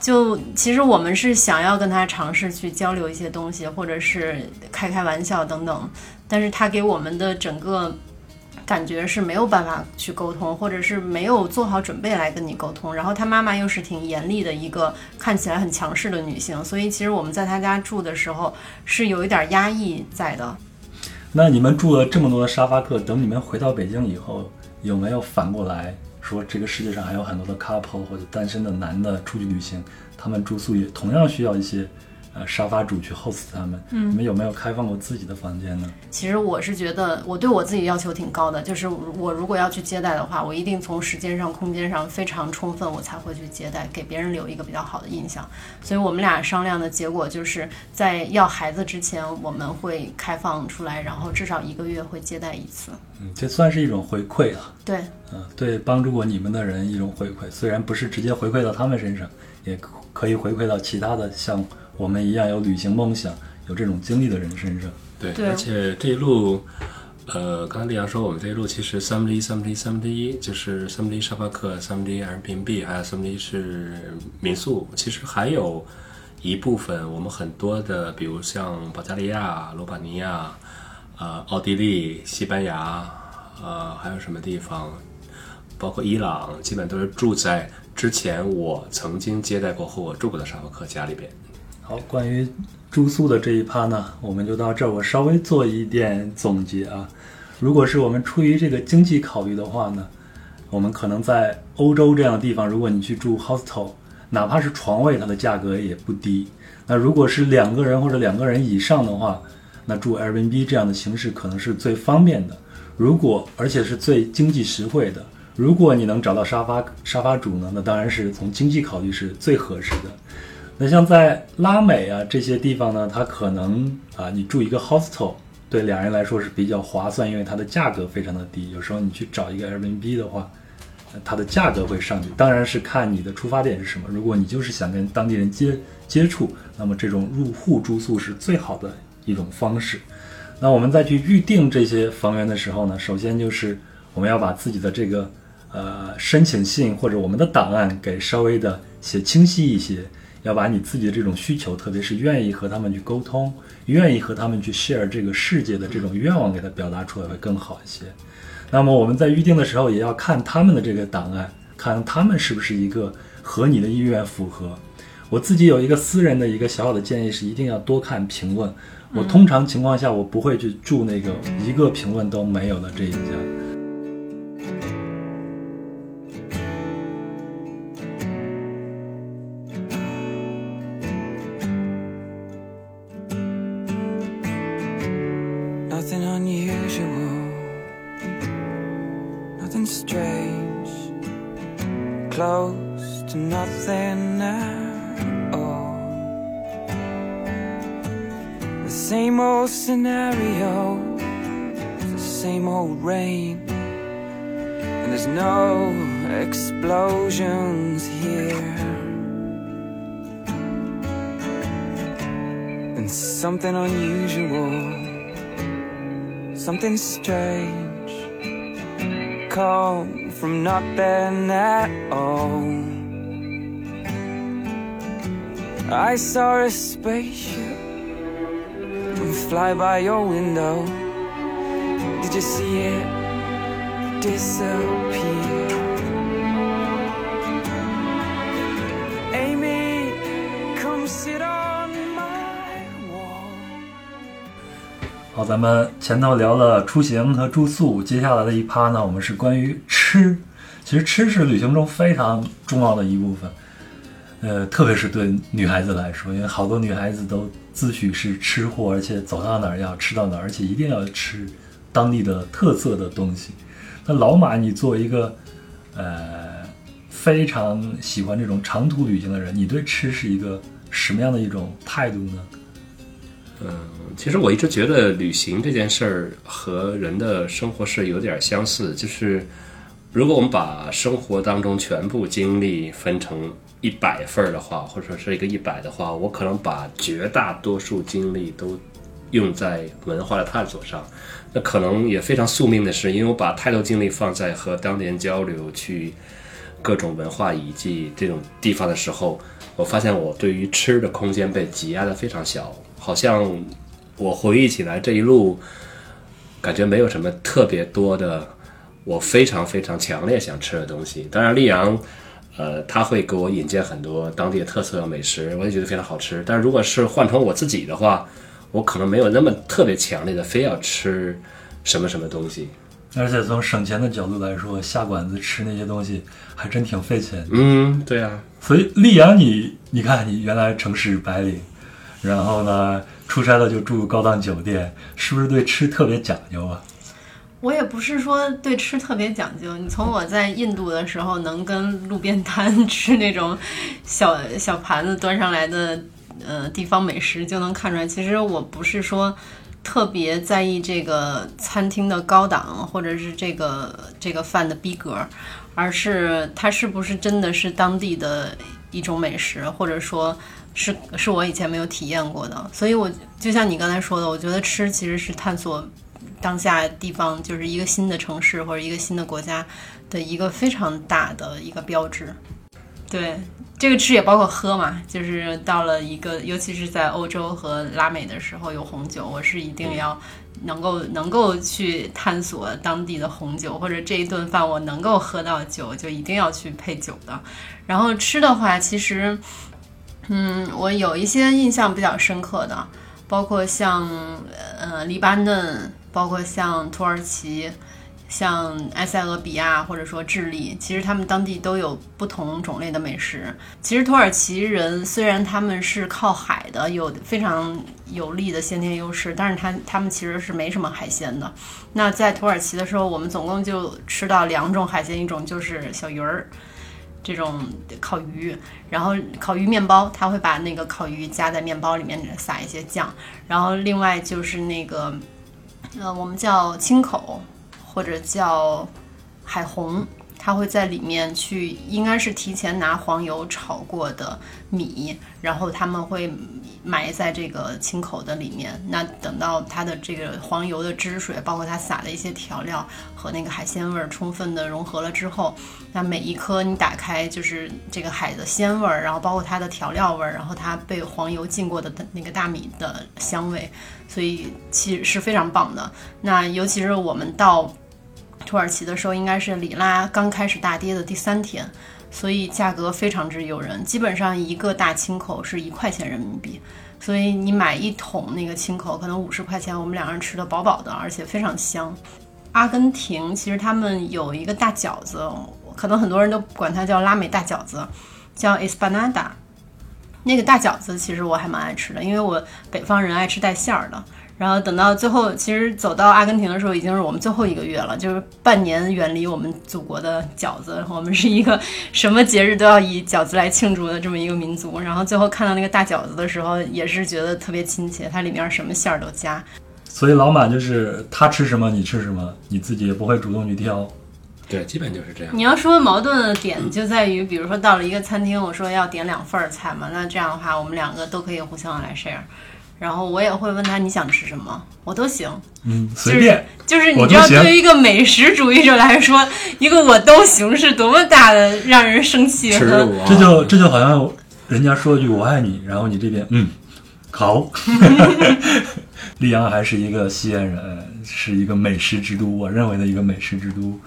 就其实我们是想要跟他尝试去交流一些东西，或者是开开玩笑等等，但是他给我们的整个。感觉是没有办法去沟通，或者是没有做好准备来跟你沟通。然后他妈妈又是挺严厉的一个，看起来很强势的女性，所以其实我们在他家住的时候是有一点压抑在的。那你们住了这么多的沙发客，等你们回到北京以后，有没有反过来说，这个世界上还有很多的 couple 或者单身的男的出去旅行，他们住宿也同样需要一些呃沙发主去 host 他们？嗯，你们有没有开放过自己的房间呢？其实我是觉得我对我自己要求挺高的，就是我如果要去接待的话，我一定从时间上、空间上非常充分，我才会去接待，给别人留一个比较好的印象。所以我们俩商量的结果就是在要孩子之前，我们会开放出来，然后至少一个月会接待一次。嗯，这算是一种回馈啊。对，嗯，对帮助过你们的人一种回馈，虽然不是直接回馈到他们身上，也可可以回馈到其他的像我们一样有旅行梦想、有这种经历的人身上。对，对而且这一路，呃，刚才丽阳说我们这一路其实三分之一、三分之一、三分之一，就是三分之一沙发客，三分之一 Airbnb，还有三分之一是民宿。其实还有一部分我们很多的，比如像保加利亚、罗马尼亚、呃，奥地利、西班牙，呃，还有什么地方，包括伊朗，基本都是住在之前我曾经接待过或我住过的沙发客家里边。好，关于住宿的这一趴呢，我们就到这儿。我稍微做一点总结啊。如果是我们出于这个经济考虑的话呢，我们可能在欧洲这样的地方，如果你去住 hostel，哪怕是床位，它的价格也不低。那如果是两个人或者两个人以上的话，那住 Airbnb 这样的形式可能是最方便的。如果而且是最经济实惠的。如果你能找到沙发沙发主呢，那当然是从经济考虑是最合适的。那像在拉美啊这些地方呢，它可能啊，你住一个 hostel，对两人来说是比较划算，因为它的价格非常的低。有时候你去找一个 Airbnb 的话，它的价格会上去。当然是看你的出发点是什么。如果你就是想跟当地人接接触，那么这种入户住宿是最好的一种方式。那我们再去预定这些房源的时候呢，首先就是我们要把自己的这个呃申请信或者我们的档案给稍微的写清晰一些，要把你自己的这种需求，特别是愿意和他们去沟通，愿意和他们去 share 这个世界的这种愿望给他表达出来会更好一些。那么我们在预定的时候也要看他们的这个档案，看他们是不是一个和你的意愿符合。我自己有一个私人的一个小小的建议是，一定要多看评论。我通常情况下我不会去住那个一个评论都没有的这一家。Same old rain, and there's no explosions here. And something unusual something strange come from nothing at all. I saw a spaceship fly by your window. Did you see it disappear? Amy, come sit on my wall. 好，咱们前头聊了出行和住宿，接下来的一趴呢，我们是关于吃。其实吃是旅行中非常重要的一部分，呃，特别是对女孩子来说，因为好多女孩子都自诩是吃货，而且走到哪儿要吃到哪儿，而且一定要吃当地的特色的东西。那老马，你作为一个呃非常喜欢这种长途旅行的人，你对吃是一个什么样的一种态度呢？嗯其实我一直觉得旅行这件事儿和人的生活是有点相似，就是如果我们把生活当中全部精力分成一百份儿的话，或者说是一个一百的话，我可能把绝大多数精力都用在文化的探索上。那可能也非常宿命的是，因为我把太多精力放在和当地人交流、去各种文化遗迹这种地方的时候，我发现我对于吃的空间被挤压的非常小，好像我回忆起来这一路，感觉没有什么特别多的我非常非常强烈想吃的东西。当然，溧阳，呃，他会给我引荐很多当地的特色美食，我也觉得非常好吃。但是如果是换成我自己的话，我可能没有那么特别强烈的非要吃什么什么东西。而且从省钱的角度来说，下馆子吃那些东西还真挺费钱的。嗯，对啊，所以丽阳你，你看你原来城市白领，然后呢出差了就住高档酒店，是不是对吃特别讲究啊？我也不是说对吃特别讲究，你从我在印度的时候能跟路边摊吃那种小小盘子端上来的呃地方美食就能看出来，其实我不是说特别在意这个餐厅的高档或者是这个这个饭的逼格，而是它是不是真的是当地的一种美食，或者说是是我以前没有体验过的。所以我就像你刚才说的，我觉得吃其实是探索。当下地方就是一个新的城市或者一个新的国家的一个非常大的一个标志。对，这个吃也包括喝嘛，就是到了一个，尤其是在欧洲和拉美的时候有红酒，我是一定要能够能够去探索当地的红酒，或者这一顿饭我能够喝到酒，就一定要去配酒的。然后吃的话，其实，嗯，我有一些印象比较深刻的，包括像呃黎巴嫩。包括像土耳其、像埃塞俄比亚或者说智利，其实他们当地都有不同种类的美食。其实土耳其人虽然他们是靠海的，有非常有利的先天优势，但是他他们其实是没什么海鲜的。那在土耳其的时候，我们总共就吃到两种海鲜，一种就是小鱼儿，这种烤鱼，然后烤鱼面包，他会把那个烤鱼夹在面包里面撒一些酱，然后另外就是那个。呃，我们叫青口，或者叫海虹，它会在里面去，应该是提前拿黄油炒过的米，然后他们会埋在这个青口的里面。那等到它的这个黄油的汁水，包括它撒的一些调料和那个海鲜味儿充分的融合了之后，那每一颗你打开就是这个海的鲜味儿，然后包括它的调料味儿，然后它被黄油浸过的那个大米的香味。所以其实是非常棒的。那尤其是我们到土耳其的时候，应该是里拉刚开始大跌的第三天，所以价格非常之诱人。基本上一个大青口是一块钱人民币，所以你买一桶那个青口可能五十块钱，我们两个人吃的饱饱的，而且非常香。阿根廷其实他们有一个大饺子，可能很多人都管它叫拉美大饺子，叫 Espanada。那个大饺子其实我还蛮爱吃的，因为我北方人爱吃带馅儿的。然后等到最后，其实走到阿根廷的时候，已经是我们最后一个月了，就是半年远离我们祖国的饺子。我们是一个什么节日都要以饺子来庆祝的这么一个民族。然后最后看到那个大饺子的时候，也是觉得特别亲切，它里面什么馅儿都加。所以老马就是他吃什么你吃什么，你自己也不会主动去挑。对，基本就是这样。你要说矛盾的点就在于，比如说到了一个餐厅，我说要点两份菜嘛，那这样的话，我们两个都可以互相来 share。然后我也会问他你想吃什么，我都行。嗯，随便。就是你知道，对于一个美食主义者来说，一个我都行是多么大的让人生气。这就这就好像人家说一句我爱你，然后你这边嗯好。溧阳还是一个西安人，是一个美食之都，我认为的一个美食之都。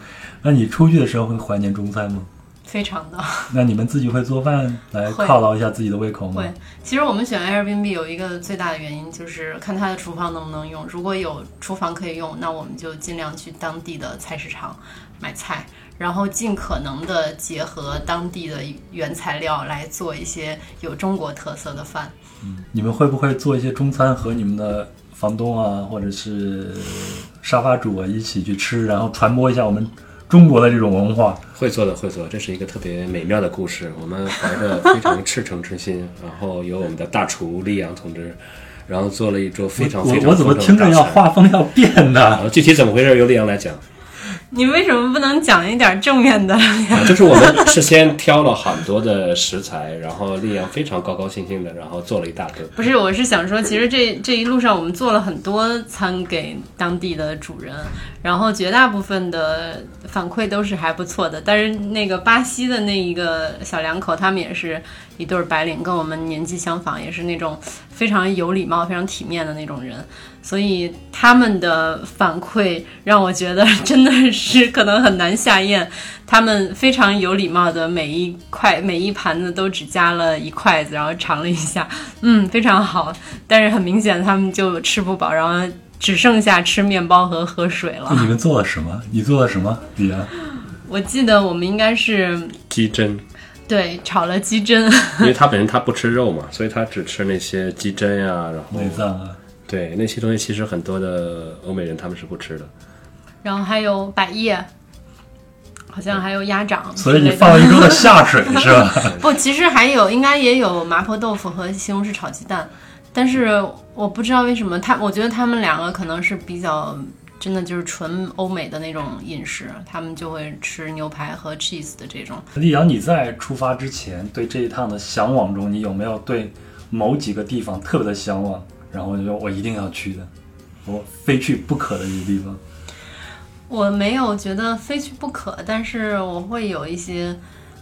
那你出去的时候会怀念中餐吗？非常的。那你们自己会做饭来犒劳一下自己的胃口吗？会。其实我们选 Airbnb 有一个最大的原因就是看它的厨房能不能用。如果有厨房可以用，那我们就尽量去当地的菜市场买菜，然后尽可能的结合当地的原材料来做一些有中国特色的饭。嗯，你们会不会做一些中餐和你们的房东啊，或者是沙发主啊一起去吃，然后传播一下我们？中国的这种文化会做的会做，这是一个特别美妙的故事。我们怀着非常赤诚之心，然后由我们的大厨利阳同志，然后做了一桌非常非常我怎么听着要画风要变呢？具体怎么回事由丽阳来讲。你为什么不能讲一点正面的？就是我们事先挑了很多的食材，然后丽阳非常高高兴兴的，然后做了一大顿。不是，我是想说，其实这这一路上我们做了很多餐给当地的主人，然后绝大部分的反馈都是还不错的。但是那个巴西的那一个小两口，他们也是一对白领，跟我们年纪相仿，也是那种非常有礼貌、非常体面的那种人。所以他们的反馈让我觉得真的是可能很难下咽。他们非常有礼貌的，每一块每一盘子都只加了一筷子，然后尝了一下，嗯，非常好。但是很明显，他们就吃不饱，然后只剩下吃面包和喝水了。你们做了什么？你做了什么，李安？我记得我们应该是鸡胗，对炒了鸡胗，因为他本身他不吃肉嘛，所以他只吃那些鸡胗呀、然后内脏啊，对那些东西，其实很多的欧美人他们是不吃的。然后还有百叶，好像还有鸭掌 所。以你放了一桌的下水是吧？不，其实还有，应该也有麻婆豆腐和西红柿炒鸡蛋，但是我不知道为什么他，我觉得他们两个可能是比较真的就是纯欧美的那种饮食，他们就会吃牛排和 cheese 的这种。丽阳，你在出发之前对这一趟的向往中，你有没有对某几个地方特别的向往？然后我就说我一定要去的，我非去不可的一个地方。我没有觉得非去不可，但是我会有一些，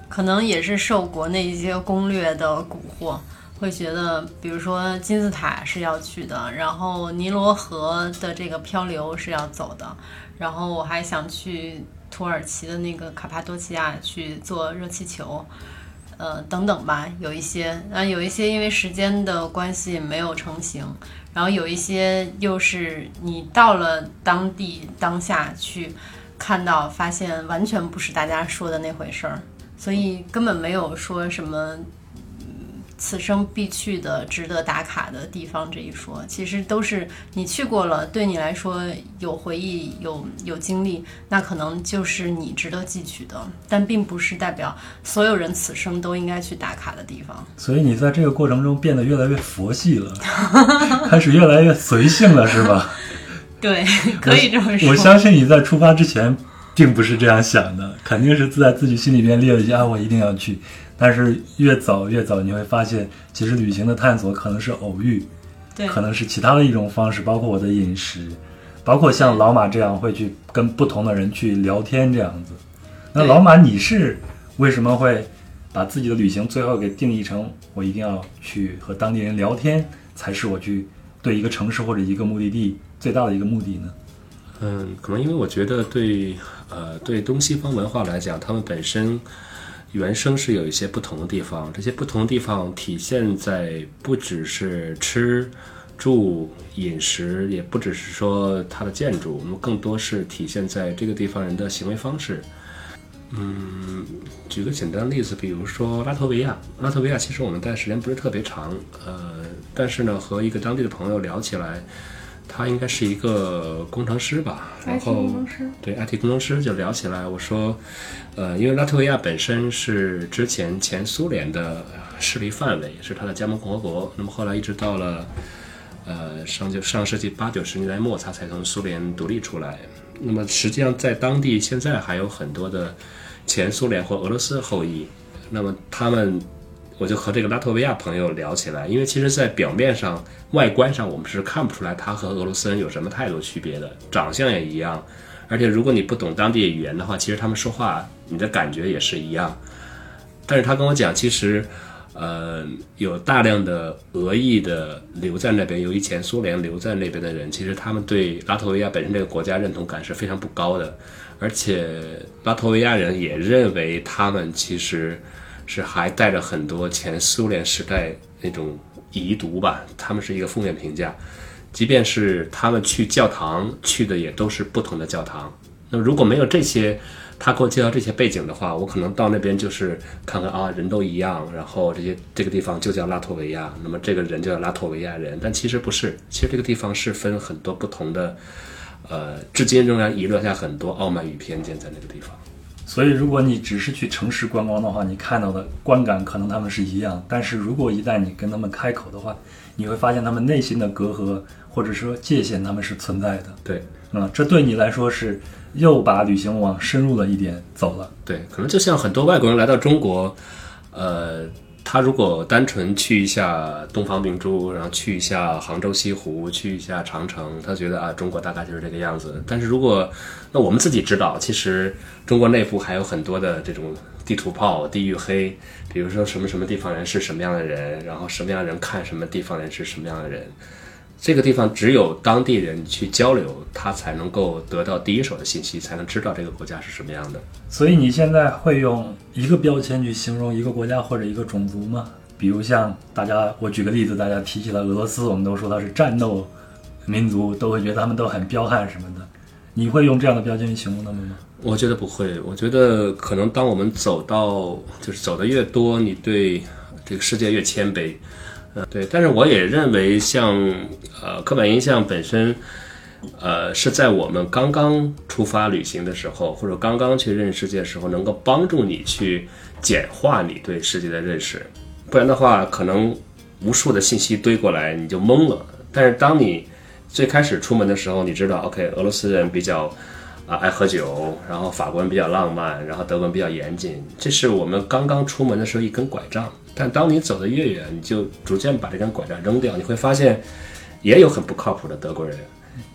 可能也是受国内一些攻略的蛊惑，会觉得，比如说金字塔是要去的，然后尼罗河的这个漂流是要走的，然后我还想去土耳其的那个卡帕多奇亚去坐热气球。呃，等等吧，有一些，那，有一些因为时间的关系没有成型，然后有一些又是你到了当地当下去看到，发现完全不是大家说的那回事儿，所以根本没有说什么。嗯此生必去的、值得打卡的地方这一说，其实都是你去过了，对你来说有回忆、有有经历，那可能就是你值得记取的，但并不是代表所有人此生都应该去打卡的地方。所以你在这个过程中变得越来越佛系了，开始越来越随性了，是吧？对，可以这么说。我相信你在出发之前并不是这样想的，肯定是在自己心里边列了一下，啊我一定要去。但是越走越走，你会发现，其实旅行的探索可能是偶遇，对，可能是其他的一种方式，包括我的饮食，包括像老马这样会去跟不同的人去聊天这样子。那老马，你是为什么会把自己的旅行最后给定义成我一定要去和当地人聊天，才是我去对一个城市或者一个目的地最大的一个目的呢？嗯，可能因为我觉得对呃对东西方文化来讲，他们本身原生是有一些不同的地方，这些不同的地方体现在不只是吃。住、饮食也不只是说它的建筑，那么更多是体现在这个地方人的行为方式。嗯，举个简单的例子，比如说拉脱维亚。拉脱维亚其实我们待的时间不是特别长，呃，但是呢，和一个当地的朋友聊起来，他应该是一个工程师吧，然后对 IT 工程师就聊起来，我说，呃，因为拉脱维亚本身是之前前苏联的势力范围，是它的加盟共和国，那么后来一直到了。呃，上就上世纪八九十年代末，它才从苏联独立出来。那么实际上在当地现在还有很多的前苏联或俄罗斯后裔。那么他们，我就和这个拉脱维亚朋友聊起来，因为其实，在表面上、外观上，我们是看不出来他和俄罗斯人有什么太多区别的，长相也一样。而且如果你不懂当地语言的话，其实他们说话你的感觉也是一样。但是他跟我讲，其实。呃，有大量的俄裔的留在那边，由于前苏联留在那边的人，其实他们对拉脱维亚本身这个国家认同感是非常不高的，而且拉脱维亚人也认为他们其实是还带着很多前苏联时代那种遗毒吧，他们是一个负面评价，即便是他们去教堂去的也都是不同的教堂，那如果没有这些。他给我介绍这些背景的话，我可能到那边就是看看啊，人都一样，然后这些这个地方就叫拉脱维亚，那么这个人就叫拉脱维亚人，但其实不是，其实这个地方是分很多不同的，呃，至今仍然遗留下很多傲慢与偏见在那个地方。所以，如果你只是去城市观光的话，你看到的观感可能他们是一样，但是如果一旦你跟他们开口的话，你会发现他们内心的隔阂或者说界限他们是存在的。对，嗯，这对你来说是。又把旅行往深入了一点走了。对，可能就像很多外国人来到中国，呃，他如果单纯去一下东方明珠，然后去一下杭州西湖，去一下长城，他觉得啊，中国大概就是这个样子。但是如果那我们自己知道，其实中国内部还有很多的这种地图炮、地域黑，比如说什么什么地方人是什么样的人，然后什么样人看什么地方人是什么样的人。这个地方只有当地人去交流，他才能够得到第一手的信息，才能知道这个国家是什么样的。所以你现在会用一个标签去形容一个国家或者一个种族吗？比如像大家，我举个例子，大家提起来俄罗斯，我们都说它是战斗民族，都会觉得他们都很彪悍什么的。你会用这样的标签去形容他们吗？我觉得不会，我觉得可能当我们走到就是走的越多，你对这个世界越谦卑。嗯，对，但是我也认为像呃刻板印象本身，呃是在我们刚刚出发旅行的时候，或者刚刚去认识世界的时候，能够帮助你去简化你对世界的认识。不然的话，可能无数的信息堆过来，你就懵了。但是当你最开始出门的时候，你知道，OK，俄罗斯人比较啊爱喝酒，然后法国人比较浪漫，然后德国人比较严谨，这是我们刚刚出门的时候一根拐杖。但当你走得越远，你就逐渐把这根拐杖扔掉，你会发现，也有很不靠谱的德国人，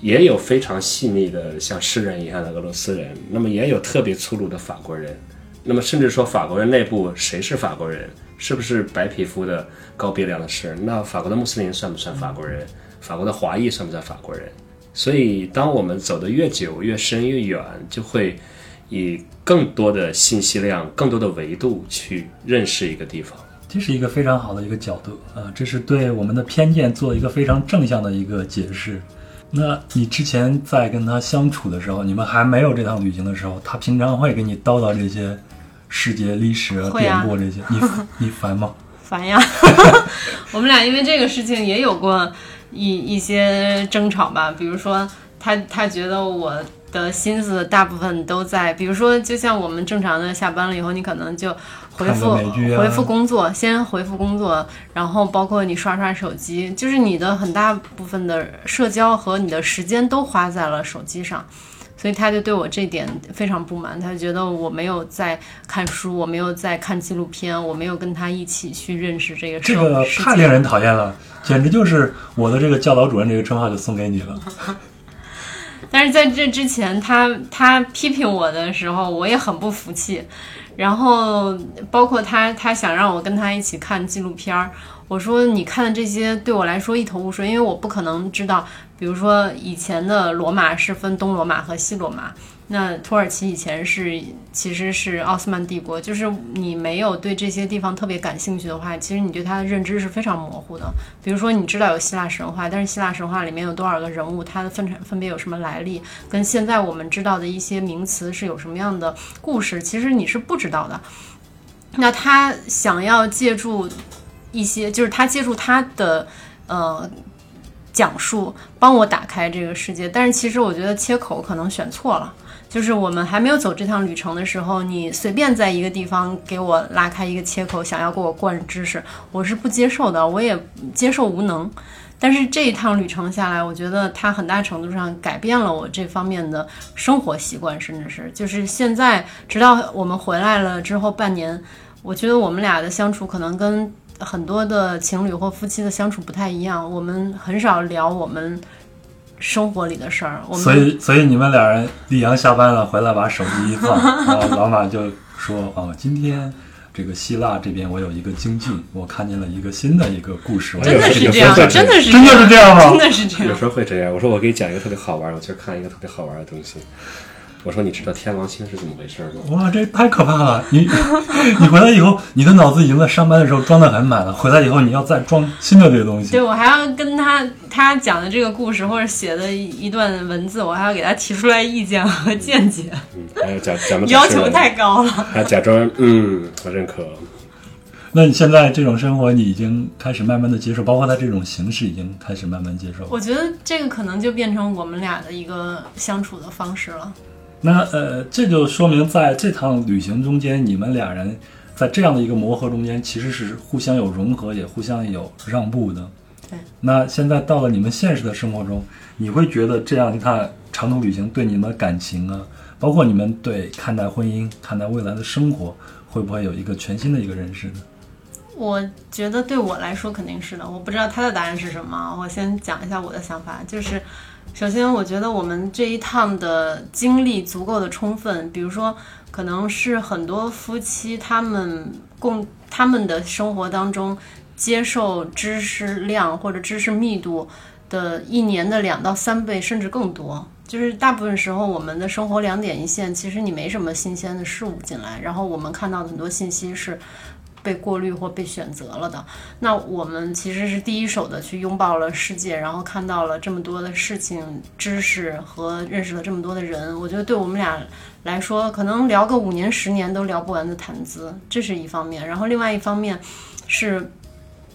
也有非常细腻的像诗人一样的俄罗斯人，那么也有特别粗鲁的法国人，那么甚至说法国人内部谁是法国人？是不是白皮肤的高鼻梁的诗人？那法国的穆斯林算不算法国人？法国的华裔算不算法国人？所以，当我们走得越久、越深、越远，就会以更多的信息量、更多的维度去认识一个地方。这是一个非常好的一个角度啊，这是对我们的偏见做一个非常正向的一个解释。那你之前在跟他相处的时候，你们还没有这趟旅行的时候，他平常会给你叨叨这些世界历史、啊典故这些，你你烦吗？烦呀！我们俩因为这个事情也有过一一些争吵吧，比如说他他觉得我。的心思大部分都在，比如说，就像我们正常的下班了以后，你可能就回复回复工作，先回复工作，然后包括你刷刷手机，就是你的很大部分的社交和你的时间都花在了手机上，所以他就对我这点非常不满，他觉得我没有在看书，我没有在看纪录片，我没有跟他一起去认识这个这个太令人讨厌了，简直就是我的这个教导主任这个称号就送给你了。但是在这之前，他他批评我的时候，我也很不服气。然后包括他，他想让我跟他一起看纪录片儿，我说你看的这些对我来说一头雾水，因为我不可能知道，比如说以前的罗马是分东罗马和西罗马。那土耳其以前是其实是奥斯曼帝国，就是你没有对这些地方特别感兴趣的话，其实你对它的认知是非常模糊的。比如说你知道有希腊神话，但是希腊神话里面有多少个人物，它的分成分别有什么来历，跟现在我们知道的一些名词是有什么样的故事，其实你是不知道的。那他想要借助一些，就是他借助他的呃讲述帮我打开这个世界，但是其实我觉得切口可能选错了。就是我们还没有走这趟旅程的时候，你随便在一个地方给我拉开一个切口，想要给我灌知识，我是不接受的，我也接受无能。但是这一趟旅程下来，我觉得它很大程度上改变了我这方面的生活习惯，甚至是就是现在，直到我们回来了之后半年，我觉得我们俩的相处可能跟很多的情侣或夫妻的相处不太一样，我们很少聊我们。生活里的事儿，所以所以你们俩人李阳下班了回来把手机一放，然后老马就说：“哦，今天这个希腊这边我有一个京剧，我看见了一个新的一个故事。”真的是这样，真的是真的是这样吗？真的是这样。有时候会这样。我说我给你讲一个特别好玩，我今儿看一个特别好玩的东西。我说你知道天王星是怎么回事吗？哇，这太可怕了！你 你回来以后，你的脑子已经在上班的时候装的很满了，回来以后你要再装新的这个东西。对，我还要跟他他讲的这个故事或者写的一段文字，我还要给他提出来意见和见解。嗯，还要假假要求太高了。还假装嗯，我认可。那你现在这种生活，你已经开始慢慢的接受，包括他这种形式，已经开始慢慢接受。我觉得这个可能就变成我们俩的一个相处的方式了。那呃，这就说明在这趟旅行中间，你们俩人在这样的一个磨合中间，其实是互相有融合，也互相有让步的。对。那现在到了你们现实的生活中，你会觉得这样一趟长途旅行对你们的感情啊，包括你们对看待婚姻、看待未来的生活，会不会有一个全新的一个认识呢？我觉得对我来说肯定是的。我不知道他的答案是什么，我先讲一下我的想法，就是。首先，我觉得我们这一趟的经历足够的充分。比如说，可能是很多夫妻他们共他们的生活当中接受知识量或者知识密度的一年的两到三倍，甚至更多。就是大部分时候，我们的生活两点一线，其实你没什么新鲜的事物进来，然后我们看到的很多信息是被过滤或被选择了的。那我们其实是第一手的去拥抱了世界，然后看到了这么多的事情、知识和认识了这么多的人。我觉得对我们俩来说，可能聊个五年、十年都聊不完的谈资，这是一方面。然后另外一方面是，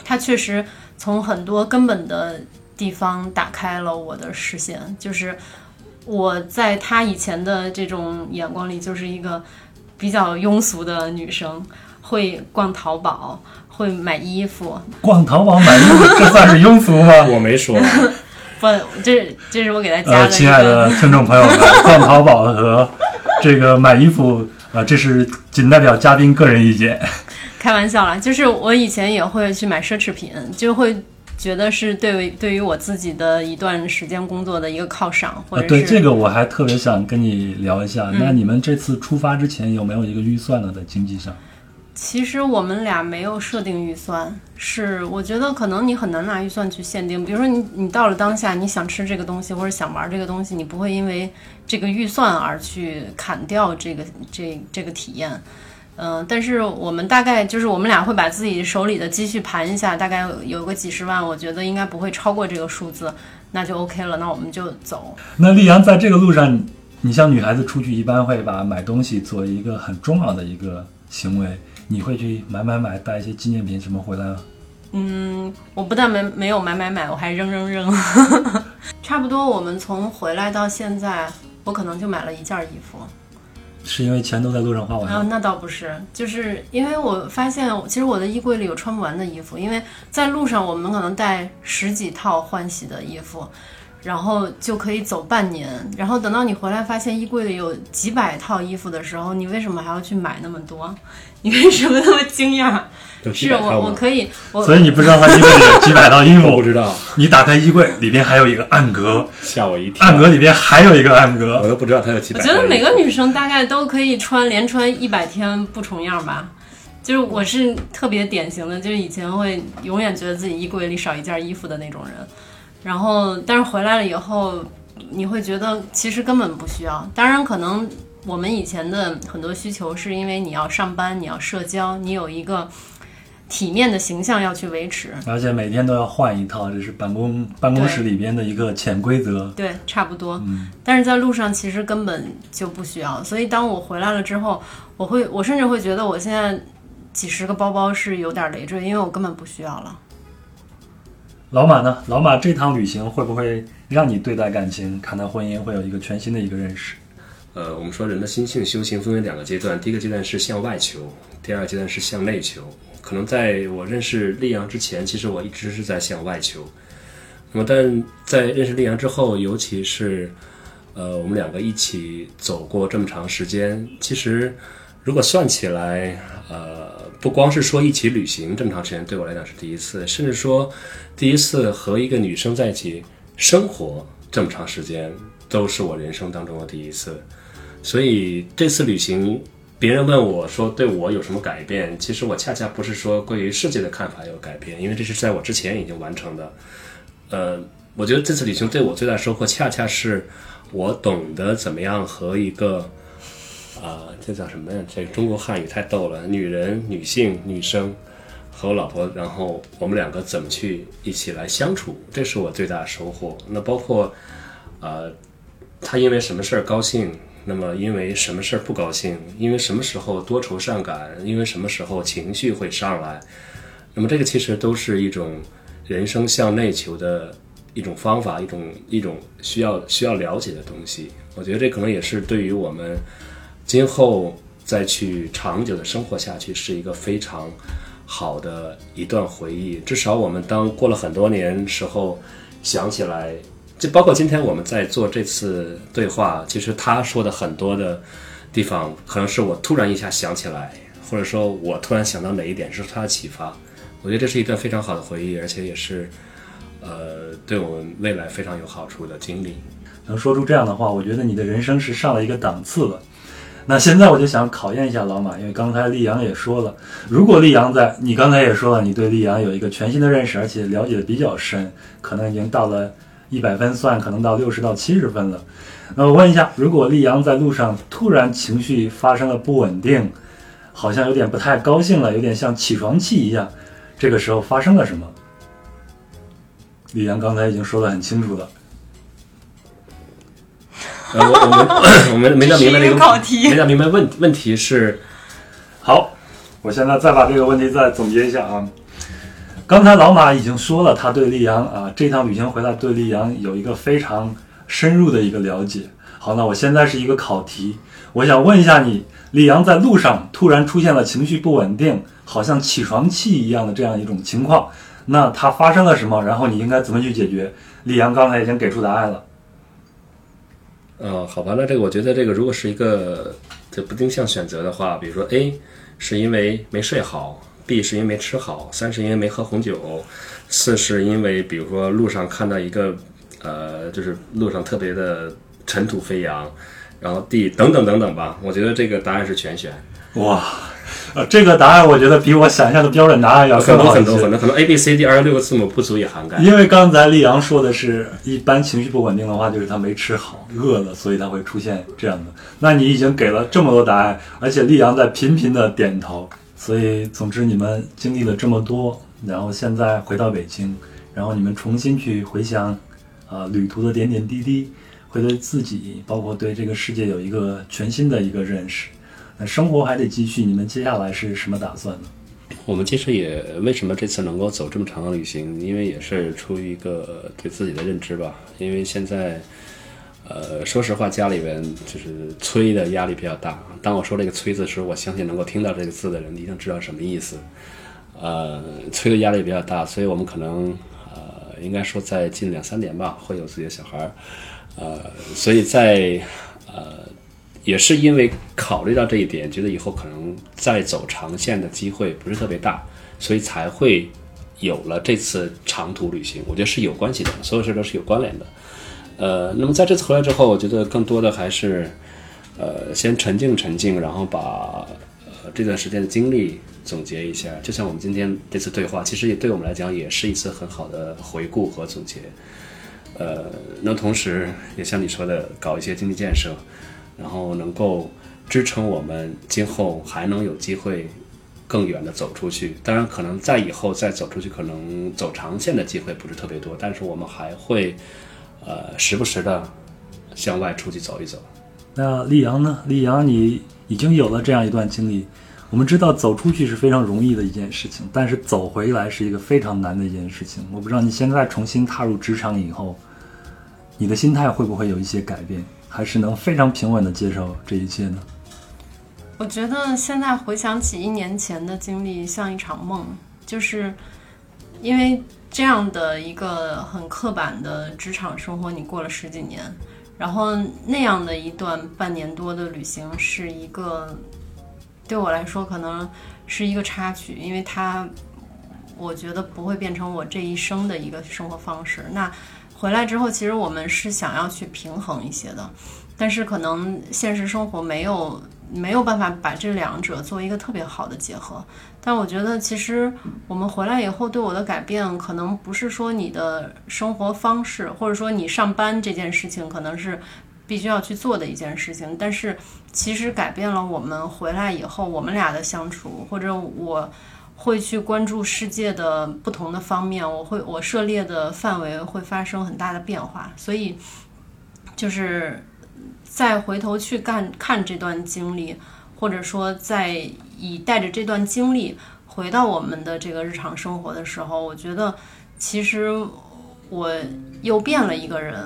他确实从很多根本的地方打开了我的视线，就是。我在他以前的这种眼光里，就是一个比较庸俗的女生，会逛淘宝，会买衣服。逛淘宝买衣服，这算是庸俗吗？我没说。不，这这是我给他加的。呃，亲爱的听众朋友们，逛淘宝和 这个买衣服，呃，这是仅代表嘉宾个人意见。开玩笑啦，就是我以前也会去买奢侈品，就会。觉得是对于对于我自己的一段时间工作的一个犒赏，或者对这个我还特别想跟你聊一下。那你们这次出发之前有没有一个预算呢？在经济上？其实我们俩没有设定预算，是我觉得可能你很难拿预算去限定。比如说你你到了当下，你想吃这个东西或者想玩这个东西，你不会因为这个预算而去砍掉这个这这个体验。嗯，但是我们大概就是我们俩会把自己手里的积蓄盘一下，大概有个几十万，我觉得应该不会超过这个数字，那就 OK 了，那我们就走。那丽阳在这个路上，你像女孩子出去一般会把买东西作为一个很重要的一个行为，你会去买买买，带一些纪念品什么回来吗？嗯，我不但没没有买买买，我还扔扔扔。差不多，我们从回来到现在，我可能就买了一件衣服。是因为钱都在路上花完了？啊，那倒不是，就是因为我发现，其实我的衣柜里有穿不完的衣服，因为在路上我们可能带十几套换洗的衣服，然后就可以走半年，然后等到你回来发现衣柜里有几百套衣服的时候，你为什么还要去买那么多？你为什么那么惊讶？是我，我可以。所以你不知道他衣柜里有 几百套衣服？不知道。你打开衣柜，里边还有一个暗格，吓我一跳。暗格里边还有一个暗格，我都不知道他有几百。我觉得每个女生大概都可以穿连穿一百天不重样吧。就是我是特别典型的，就是以前会永远觉得自己衣柜里少一件衣服的那种人。然后，但是回来了以后，你会觉得其实根本不需要。当然，可能我们以前的很多需求是因为你要上班，你要社交，你有一个。体面的形象要去维持，而且每天都要换一套，这是办公办公室里边的一个潜规则。对，差不多。嗯，但是在路上其实根本就不需要。所以当我回来了之后，我会，我甚至会觉得我现在几十个包包是有点累赘，因为我根本不需要了。老马呢？老马这趟旅行会不会让你对待感情、看待婚姻会有一个全新的一个认识？呃，我们说人的心性修行分为两个阶段，第一个阶段是向外求，第二个阶段是向内求。可能在我认识丽阳之前，其实我一直是在向外求。那么，但在认识丽阳之后，尤其是，呃，我们两个一起走过这么长时间，其实如果算起来，呃，不光是说一起旅行这么长时间，对我来讲是第一次，甚至说第一次和一个女生在一起生活这么长时间，都是我人生当中的第一次。所以这次旅行。别人问我说：“对我有什么改变？”其实我恰恰不是说关于世界的看法有改变，因为这是在我之前已经完成的。呃，我觉得这次旅行对我最大收获，恰恰是我懂得怎么样和一个啊，这叫什么呀？这个中国汉语太逗了，女人、女性、女生和我老婆，然后我们两个怎么去一起来相处，这是我最大的收获。那包括啊，她因为什么事儿高兴。那么，因为什么事儿不高兴？因为什么时候多愁善感？因为什么时候情绪会上来？那么，这个其实都是一种人生向内求的一种方法，一种一种需要需要了解的东西。我觉得这可能也是对于我们今后再去长久的生活下去，是一个非常好的一段回忆。至少我们当过了很多年时候，想起来。就包括今天我们在做这次对话，其实他说的很多的地方，可能是我突然一下想起来，或者说我突然想到哪一点是他的启发。我觉得这是一段非常好的回忆，而且也是呃对我们未来非常有好处的经历。能说出这样的话，我觉得你的人生是上了一个档次了。那现在我就想考验一下老马，因为刚才丽阳也说了，如果丽阳在，你刚才也说了，你对丽阳有一个全新的认识，而且了解的比较深，可能已经到了一百分算，可能到六十到七十分了。那我问一下，如果丽阳在路上突然情绪发生了不稳定，好像有点不太高兴了，有点像起床气一样，这个时候发生了什么？丽阳刚才已经说得很清楚了。呃，我我们我们没弄明白那个考题没弄明白问问题是，好，我现在再把这个问题再总结一下啊。刚才老马已经说了，他对溧阳啊这趟旅行回来对溧阳有一个非常深入的一个了解。好，那我现在是一个考题，我想问一下你，溧阳在路上突然出现了情绪不稳定，好像起床气一样的这样一种情况，那他发生了什么？然后你应该怎么去解决？溧阳刚才已经给出答案了。呃，好吧，那这个我觉得这个如果是一个这不定向选择的话，比如说 A 是因为没睡好，B 是因为没吃好，三是因为没喝红酒，四是因为比如说路上看到一个呃，就是路上特别的尘土飞扬，然后 D 等等等等吧，我觉得这个答案是全选，哇，呃，这个答案我觉得比我想象的标准答案要很多更好一些。很多很多，可能 A B C D 二十六个字母不足以涵盖。因为刚才丽阳说的是，一般情绪不稳定的话，就是他没吃好，饿了，所以他会出现这样的。那你已经给了这么多答案，而且丽阳在频频的点头，所以总之你们经历了这么多，然后现在回到北京，然后你们重新去回想，呃，旅途的点点滴滴，会对自己，包括对这个世界有一个全新的一个认识。生活还得继续，你们接下来是什么打算呢？我们其实也为什么这次能够走这么长的旅行，因为也是出于一个对自己的认知吧。因为现在，呃，说实话，家里边就是催的压力比较大。当我说这个“催”字时，我相信能够听到这个字的人一定知道什么意思。呃，催的压力比较大，所以我们可能呃，应该说在近两三年吧，会有自己的小孩儿。呃，所以在呃。也是因为考虑到这一点，觉得以后可能再走长线的机会不是特别大，所以才会有了这次长途旅行。我觉得是有关系的，所有事都是有关联的。呃，那么在这次回来之后，我觉得更多的还是呃先沉静沉静，然后把呃这段时间的经历总结一下。就像我们今天这次对话，其实也对我们来讲也是一次很好的回顾和总结。呃，那同时也像你说的，搞一些经济建设。然后能够支撑我们今后还能有机会更远的走出去。当然，可能在以后再走出去，可能走长线的机会不是特别多，但是我们还会呃时不时的向外出去走一走。那溧阳呢？溧阳，你已经有了这样一段经历。我们知道走出去是非常容易的一件事情，但是走回来是一个非常难的一件事情。我不知道你现在重新踏入职场以后，你的心态会不会有一些改变？还是能非常平稳的接受这一切呢？我觉得现在回想起一年前的经历，像一场梦，就是因为这样的一个很刻板的职场生活，你过了十几年，然后那样的一段半年多的旅行，是一个对我来说可能是一个插曲，因为它我觉得不会变成我这一生的一个生活方式。那回来之后，其实我们是想要去平衡一些的，但是可能现实生活没有没有办法把这两者做一个特别好的结合。但我觉得，其实我们回来以后对我的改变，可能不是说你的生活方式，或者说你上班这件事情可能是必须要去做的一件事情，但是其实改变了我们回来以后我们俩的相处，或者我。会去关注世界的不同的方面，我会我涉猎的范围会发生很大的变化，所以就是再回头去干看这段经历，或者说在以带着这段经历回到我们的这个日常生活的时候，我觉得其实我又变了一个人，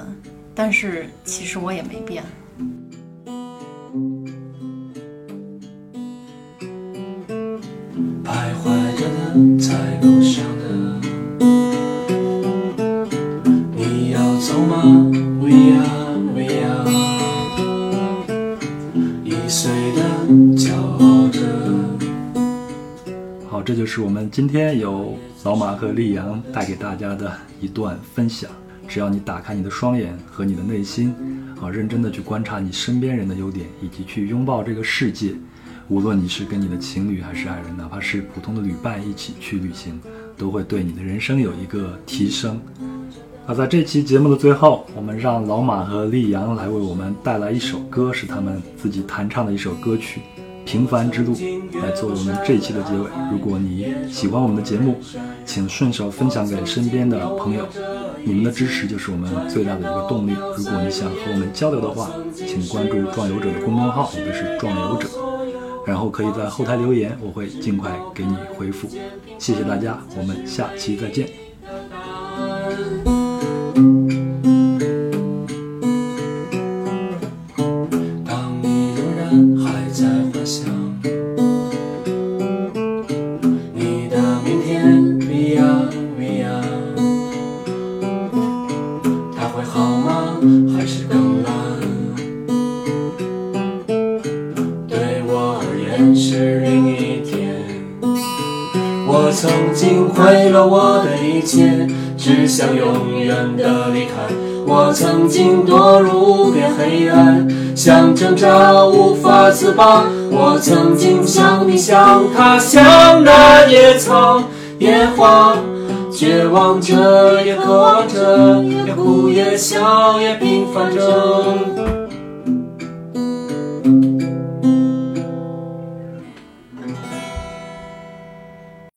但是其实我也没变。徘徊着的，在路上的，你要走吗？We are, we are，易碎的，骄傲着。好，这就是我们今天由老马和丽阳带给大家的一段分享。只要你打开你的双眼和你的内心，啊，好认真的去观察你身边人的优点，以及去拥抱这个世界。无论你是跟你的情侣还是爱人，哪怕是普通的旅伴一起去旅行，都会对你的人生有一个提升。那在这期节目的最后，我们让老马和丽阳来为我们带来一首歌，是他们自己弹唱的一首歌曲《平凡之路》，来作为我们这一期的结尾。如果你喜欢我们的节目，请顺手分享给身边的朋友，你们的支持就是我们最大的一个动力。如果你想和我们交流的话，请关注“壮游者”的公众号，也就是“壮游者”，然后可以在后台留言，我会尽快给你回复。谢谢大家，我们下期再见。想永远的离开。我曾经堕入无边黑暗，想挣扎无法自拔。我曾经像你，像他，像那野草野花，绝望着，也渴望着，也哭也笑，也平凡着。